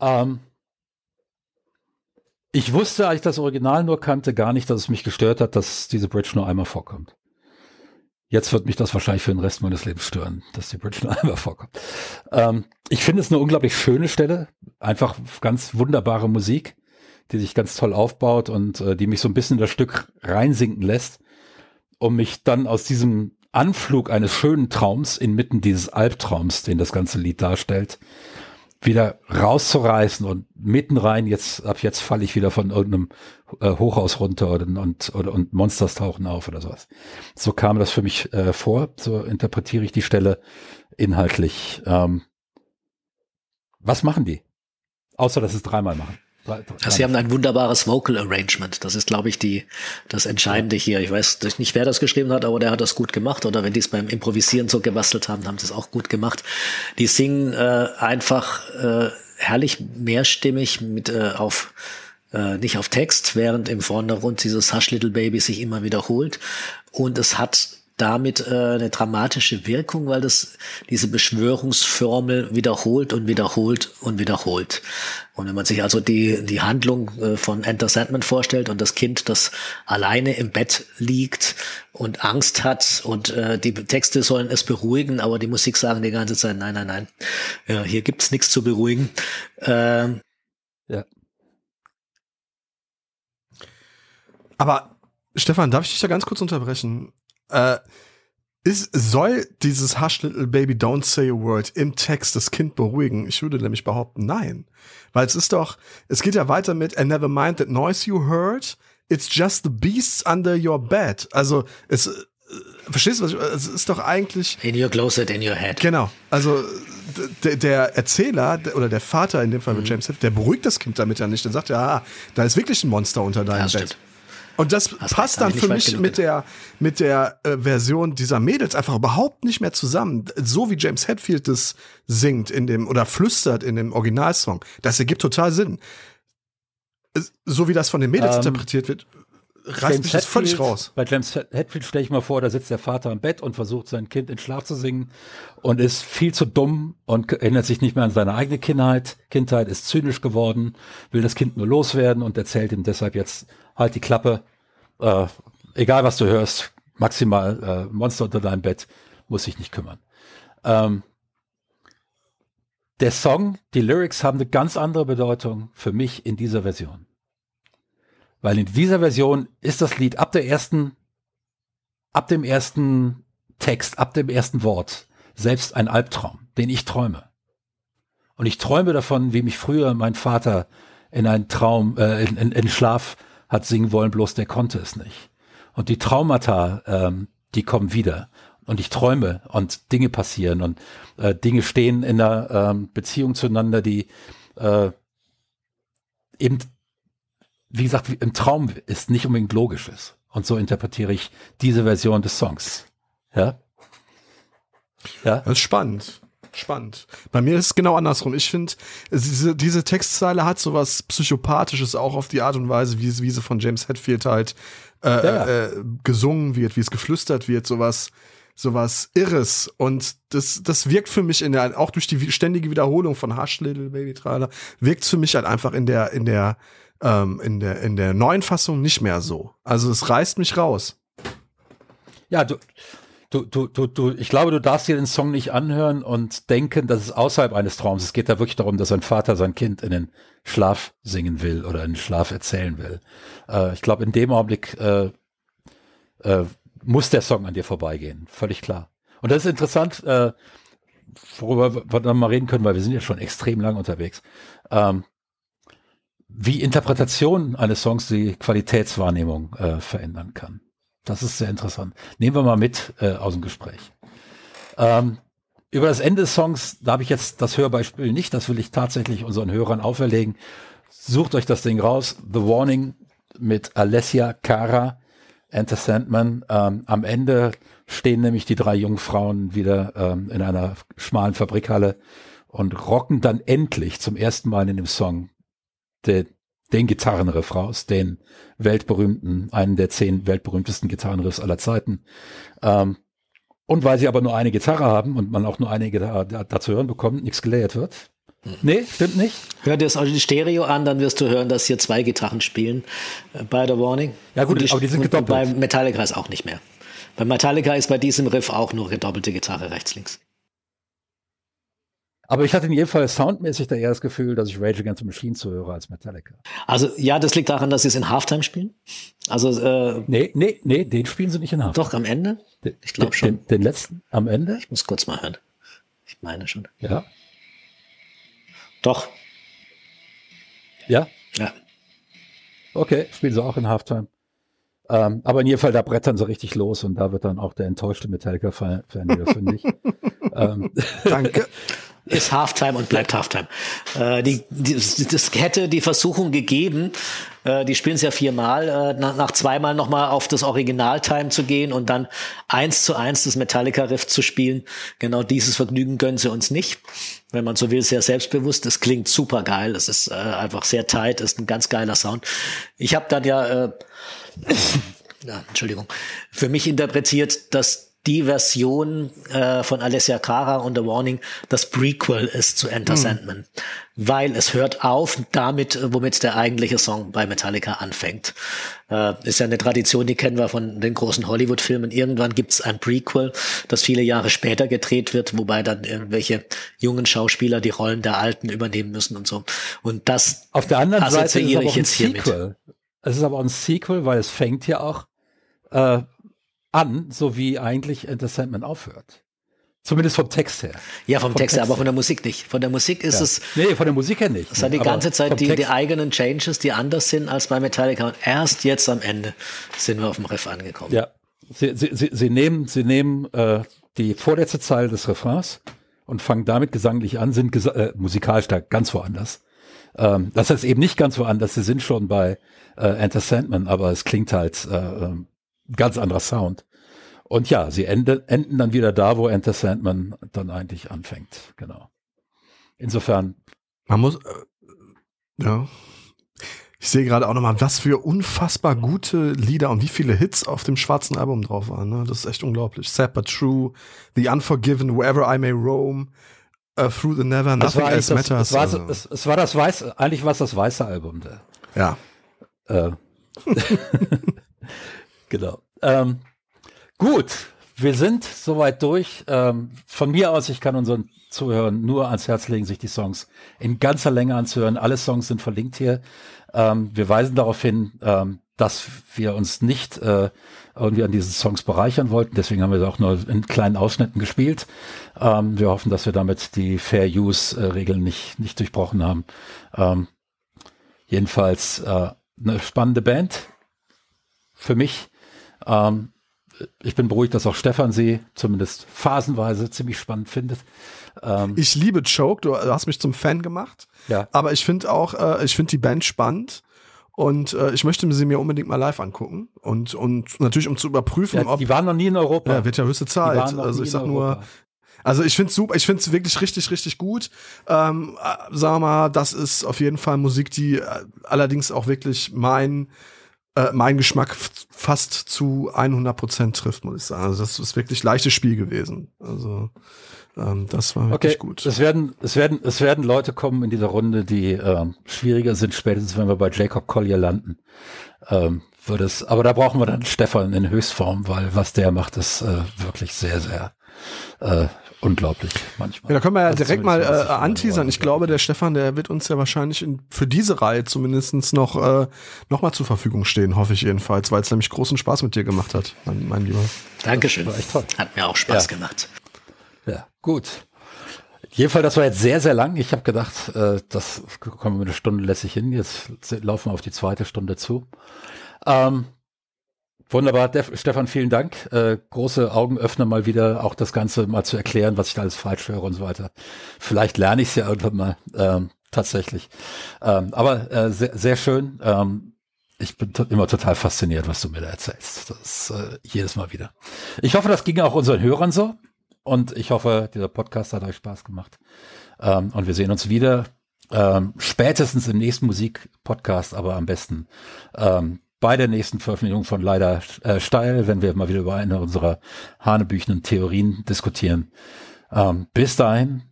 Ähm, ich wusste, als ich das Original nur kannte, gar nicht, dass es mich gestört hat, dass diese Bridge nur einmal vorkommt. Jetzt wird mich das wahrscheinlich für den Rest meines Lebens stören, dass die Bridge nur einmal vorkommt. Ähm, ich finde es eine unglaublich schöne Stelle. Einfach ganz wunderbare Musik, die sich ganz toll aufbaut und äh, die mich so ein bisschen in das Stück reinsinken lässt, um mich dann aus diesem Anflug eines schönen Traums inmitten dieses Albtraums, den das ganze Lied darstellt, wieder rauszureißen und mitten rein, jetzt, ab jetzt falle ich wieder von irgendeinem äh, Hochhaus runter und, und, oder, und Monsters tauchen auf oder sowas. So kam das für mich äh, vor, so interpretiere ich die Stelle inhaltlich. Ähm, was machen die? Außer, dass es dreimal machen. Sie haben ein wunderbares Vocal Arrangement. Das ist, glaube ich, die, das Entscheidende hier. Ich weiß nicht, wer das geschrieben hat, aber der hat das gut gemacht. Oder wenn die es beim Improvisieren so gebastelt haben, haben sie es auch gut gemacht. Die singen äh, einfach äh, herrlich mehrstimmig mit äh, auf äh, nicht auf Text, während im Vordergrund dieses Hush Little Baby sich immer wiederholt. Und es hat damit äh, eine dramatische Wirkung, weil das diese Beschwörungsformel wiederholt und wiederholt und wiederholt. Und wenn man sich also die, die Handlung äh, von Enter Sandman vorstellt und das Kind, das alleine im Bett liegt und Angst hat und äh, die Texte sollen es beruhigen, aber die Musik sagen die ganze Zeit, nein, nein, nein, ja, hier gibt's nichts zu beruhigen. Ähm, ja. Aber Stefan, darf ich dich da ganz kurz unterbrechen? Äh, ist, soll dieses Hush Little Baby Don't Say a Word im Text das Kind beruhigen? Ich würde nämlich behaupten, nein. Weil es ist doch, es geht ja weiter mit And never mind that noise you heard. It's just the beasts under your bed. Also es, äh, verstehst du, was ich, es ist doch eigentlich. In your closet, in your head. Genau. Also der Erzähler oder der Vater in dem Fall mit mhm. James Hiff, der beruhigt das Kind damit ja nicht. Dann sagt er, ah, da ist wirklich ein Monster unter deinem ja, Bett. Stimmt. Und das Hast passt dann für mich mit der, mit der äh, Version dieser Mädels einfach überhaupt nicht mehr zusammen. So wie James Hetfield das singt in dem oder flüstert in dem Originalsong. Das ergibt total Sinn. So wie das von den Mädels ähm, interpretiert wird, reißt mich das völlig raus. Bei James Hetfield stelle ich mal vor, da sitzt der Vater im Bett und versucht sein Kind in Schlaf zu singen und ist viel zu dumm und erinnert sich nicht mehr an seine eigene Kindheit. Kindheit ist zynisch geworden, will das Kind nur loswerden und erzählt ihm deshalb jetzt halt die Klappe. Äh, egal was du hörst, maximal äh, Monster unter deinem Bett, muss sich nicht kümmern. Ähm, der Song, die Lyrics haben eine ganz andere Bedeutung für mich in dieser Version. Weil in dieser Version ist das Lied ab der ersten, ab dem ersten Text, ab dem ersten Wort selbst ein Albtraum, den ich träume. Und ich träume davon, wie mich früher mein Vater in einen Traum, äh, in, in, in Schlaf hat singen wollen, bloß der konnte es nicht. Und die Traumata, ähm, die kommen wieder. Und ich träume und Dinge passieren und äh, Dinge stehen in einer ähm, Beziehung zueinander, die äh, eben, wie gesagt, im Traum ist, nicht unbedingt logisch ist. Und so interpretiere ich diese Version des Songs. Ja. Ja. Das ist spannend. Spannend. Bei mir ist es genau andersrum. Ich finde, diese, diese Textzeile hat sowas Psychopathisches auch auf die Art und Weise, wie, wie sie von James Hetfield halt äh, ja. äh, gesungen wird, wie es geflüstert wird, sowas, sowas Irres. Und das, das wirkt für mich in der, auch durch die ständige Wiederholung von Hush Little Baby Trailer, wirkt für mich halt einfach in der, in der, ähm, in der, in der neuen Fassung nicht mehr so. Also es reißt mich raus. Ja, du, du, du, du, du, ich glaube, du darfst dir den Song nicht anhören und denken, dass es außerhalb eines Traums. Es geht da wirklich darum, dass ein Vater sein Kind in den Schlaf singen will oder in den Schlaf erzählen will. Äh, ich glaube, in dem Augenblick äh, äh, muss der Song an dir vorbeigehen. Völlig klar. Und das ist interessant, äh, worüber wir dann mal reden können, weil wir sind ja schon extrem lang unterwegs. Ähm, wie Interpretation eines Songs die Qualitätswahrnehmung äh, verändern kann. Das ist sehr interessant. Nehmen wir mal mit äh, aus dem Gespräch. Ähm, über das Ende des Songs, da habe ich jetzt das Hörbeispiel nicht, das will ich tatsächlich unseren Hörern auferlegen. Sucht euch das Ding raus. The Warning mit Alessia Cara, Enter Sandman. Ähm, am Ende stehen nämlich die drei jungen Frauen wieder ähm, in einer schmalen Fabrikhalle und rocken dann endlich zum ersten Mal in dem Song den, den Gitarrenriff den weltberühmten, einen der zehn weltberühmtesten Gitarrenriffs aller Zeiten. Ähm, und weil sie aber nur eine Gitarre haben und man auch nur eine Gitarre dazu hören bekommt, nichts gelayert wird. Nee, stimmt nicht. Hör dir das also die Stereo an, dann wirst du hören, dass hier zwei Gitarren spielen äh, bei der Warning. Ja gut, die, aber die sind gedoppelt. Bei Metallica ist auch nicht mehr. Bei Metallica ist bei diesem Riff auch nur gedoppelte Gitarre rechts, links. Aber ich hatte in jedem Fall soundmäßig da eher das Gefühl, dass ich Rage Against the Machine zuhöre als Metallica. Also ja, das liegt daran, dass sie es in Halftime spielen. Also äh, nee, nee, nee, den spielen sie nicht in Halftime. Doch am Ende? Ich glaube schon. Den, den, letzten am Ende? Ich muss kurz mal hören. Ich meine schon. Ja. Doch. Ja? Ja. Okay, spielen sie auch in Halftime. Ähm, aber in jedem Fall, da brettern sie richtig los und da wird dann auch der enttäuschte Metallica-Fan wieder fündig. ähm. Danke. ist Halftime und bleibt Halftime. Äh, die, die, das hätte die Versuchung gegeben, äh, die spielen es ja viermal, äh, nach, nach zweimal nochmal auf das Original-Time zu gehen und dann eins zu eins das Metallica-Riff zu spielen. Genau dieses Vergnügen gönnen sie uns nicht. Wenn man so will, sehr selbstbewusst. Es klingt super geil. Es ist äh, einfach sehr tight, ist ein ganz geiler Sound. Ich habe dann ja, äh, ja, Entschuldigung, für mich interpretiert, dass die Version äh, von Alessia Cara und The Warning das Prequel ist zu Enter mhm. Sandman. Weil es hört auf damit, womit der eigentliche Song bei Metallica anfängt. Äh, ist ja eine Tradition, die kennen wir von den großen Hollywood-Filmen. Irgendwann gibt's ein Prequel, das viele Jahre später gedreht wird, wobei dann irgendwelche jungen Schauspieler die Rollen der Alten übernehmen müssen und so. Und das auf der anderen Seite ist es aber auch ein Sequel. Es ist aber ein Sequel, weil es fängt ja auch äh, an, so wie eigentlich Enter Sandman aufhört. Zumindest vom Text her. Ja, vom, vom Text her, aber von der Musik nicht. Von der Musik ist ja. es. Nee, von der Musik her nicht. Es hat die ganze Zeit die, die, eigenen Changes, die anders sind als bei Metallica. Und erst jetzt am Ende sind wir auf dem Riff angekommen. Ja. Sie, sie, sie, sie nehmen, sie nehmen äh, die vorletzte Zeile des Refrains und fangen damit gesanglich an, sind gesa äh, musikalisch da ganz woanders. Ähm, das heißt eben nicht ganz woanders, sie sind schon bei äh, Enter Sandman, aber es klingt halt äh, ähm, ganz anderer Sound. Und ja, sie ende, enden dann wieder da, wo Enter Sandman dann eigentlich anfängt. Genau. Insofern. Man muss, äh, ja. Ich sehe gerade auch nochmal, was für unfassbar gute Lieder und wie viele Hits auf dem schwarzen Album drauf waren. Ne? Das ist echt unglaublich. Sad but True, The Unforgiven, Wherever I May Roam, uh, Through the Never, Nothing Else Matters. Es war, also. es, es war das weiße, eigentlich war es das weiße Album. Da. Ja. Äh. Genau. Ähm, gut, wir sind soweit durch. Ähm, von mir aus, ich kann unseren Zuhörern nur ans Herz legen, sich die Songs in ganzer Länge anzuhören. Alle Songs sind verlinkt hier. Ähm, wir weisen darauf hin, ähm, dass wir uns nicht äh, irgendwie an diesen Songs bereichern wollten. Deswegen haben wir auch nur in kleinen Ausschnitten gespielt. Ähm, wir hoffen, dass wir damit die Fair Use-Regeln nicht, nicht durchbrochen haben. Ähm, jedenfalls äh, eine spannende Band für mich. Ähm, ich bin beruhigt, dass auch Stefan sie zumindest phasenweise ziemlich spannend findet. Ähm, ich liebe Choke, du hast mich zum Fan gemacht. Ja. Aber ich finde auch, äh, ich finde die Band spannend. Und äh, ich möchte sie mir unbedingt mal live angucken. Und, und natürlich, um zu überprüfen, ja, ob. Die waren noch nie in Europa. Ja, wird ja höchste Zeit. Also ich sag nur. Also ich finde super, ich finde es wirklich richtig, richtig gut. Ähm, äh, sagen wir mal, das ist auf jeden Fall Musik, die äh, allerdings auch wirklich mein äh, mein Geschmack fast zu 100 Prozent trifft, muss ich sagen. Also das ist wirklich leichtes Spiel gewesen. Also ähm, das war wirklich okay. gut. Es werden, es werden, es werden Leute kommen in dieser Runde, die ähm, schwieriger sind, spätestens wenn wir bei Jacob Collier landen. Ähm, wird es, aber da brauchen wir dann Stefan in Höchstform, weil was der macht, ist äh, wirklich sehr, sehr äh, unglaublich manchmal. Ja, da können wir ja direkt mal äh, anteasern. Ich glaube, der Stefan, der wird uns ja wahrscheinlich in, für diese Reihe zumindestens noch, äh, noch mal zur Verfügung stehen, hoffe ich jedenfalls, weil es nämlich großen Spaß mit dir gemacht hat, mein, mein Lieber. Dankeschön. Das war echt toll. Hat mir auch Spaß ja. gemacht. Ja, gut. Jedenfalls, das war jetzt sehr, sehr lang. Ich habe gedacht, äh, das kommen wir eine Stunde lässig hin. Jetzt laufen wir auf die zweite Stunde zu. Ähm, Wunderbar, Stefan, vielen Dank. Äh, große Augenöffner mal wieder, auch das Ganze mal zu erklären, was ich da alles falsch höre und so weiter. Vielleicht lerne ich es ja irgendwann mal ähm, tatsächlich. Ähm, aber äh, sehr, sehr schön. Ähm, ich bin to immer total fasziniert, was du mir da erzählst. Das äh, jedes Mal wieder. Ich hoffe, das ging auch unseren Hörern so. Und ich hoffe, dieser Podcast hat euch Spaß gemacht. Ähm, und wir sehen uns wieder. Ähm, spätestens im nächsten Musikpodcast, aber am besten ähm, bei der nächsten Veröffentlichung von Leider äh, Steil, wenn wir mal wieder über eine unserer hanebüchenden Theorien diskutieren. Ähm, bis dahin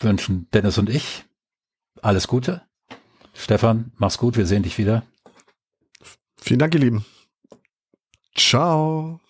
wünschen Dennis und ich alles Gute. Stefan, mach's gut, wir sehen dich wieder. Vielen Dank, ihr Lieben. Ciao.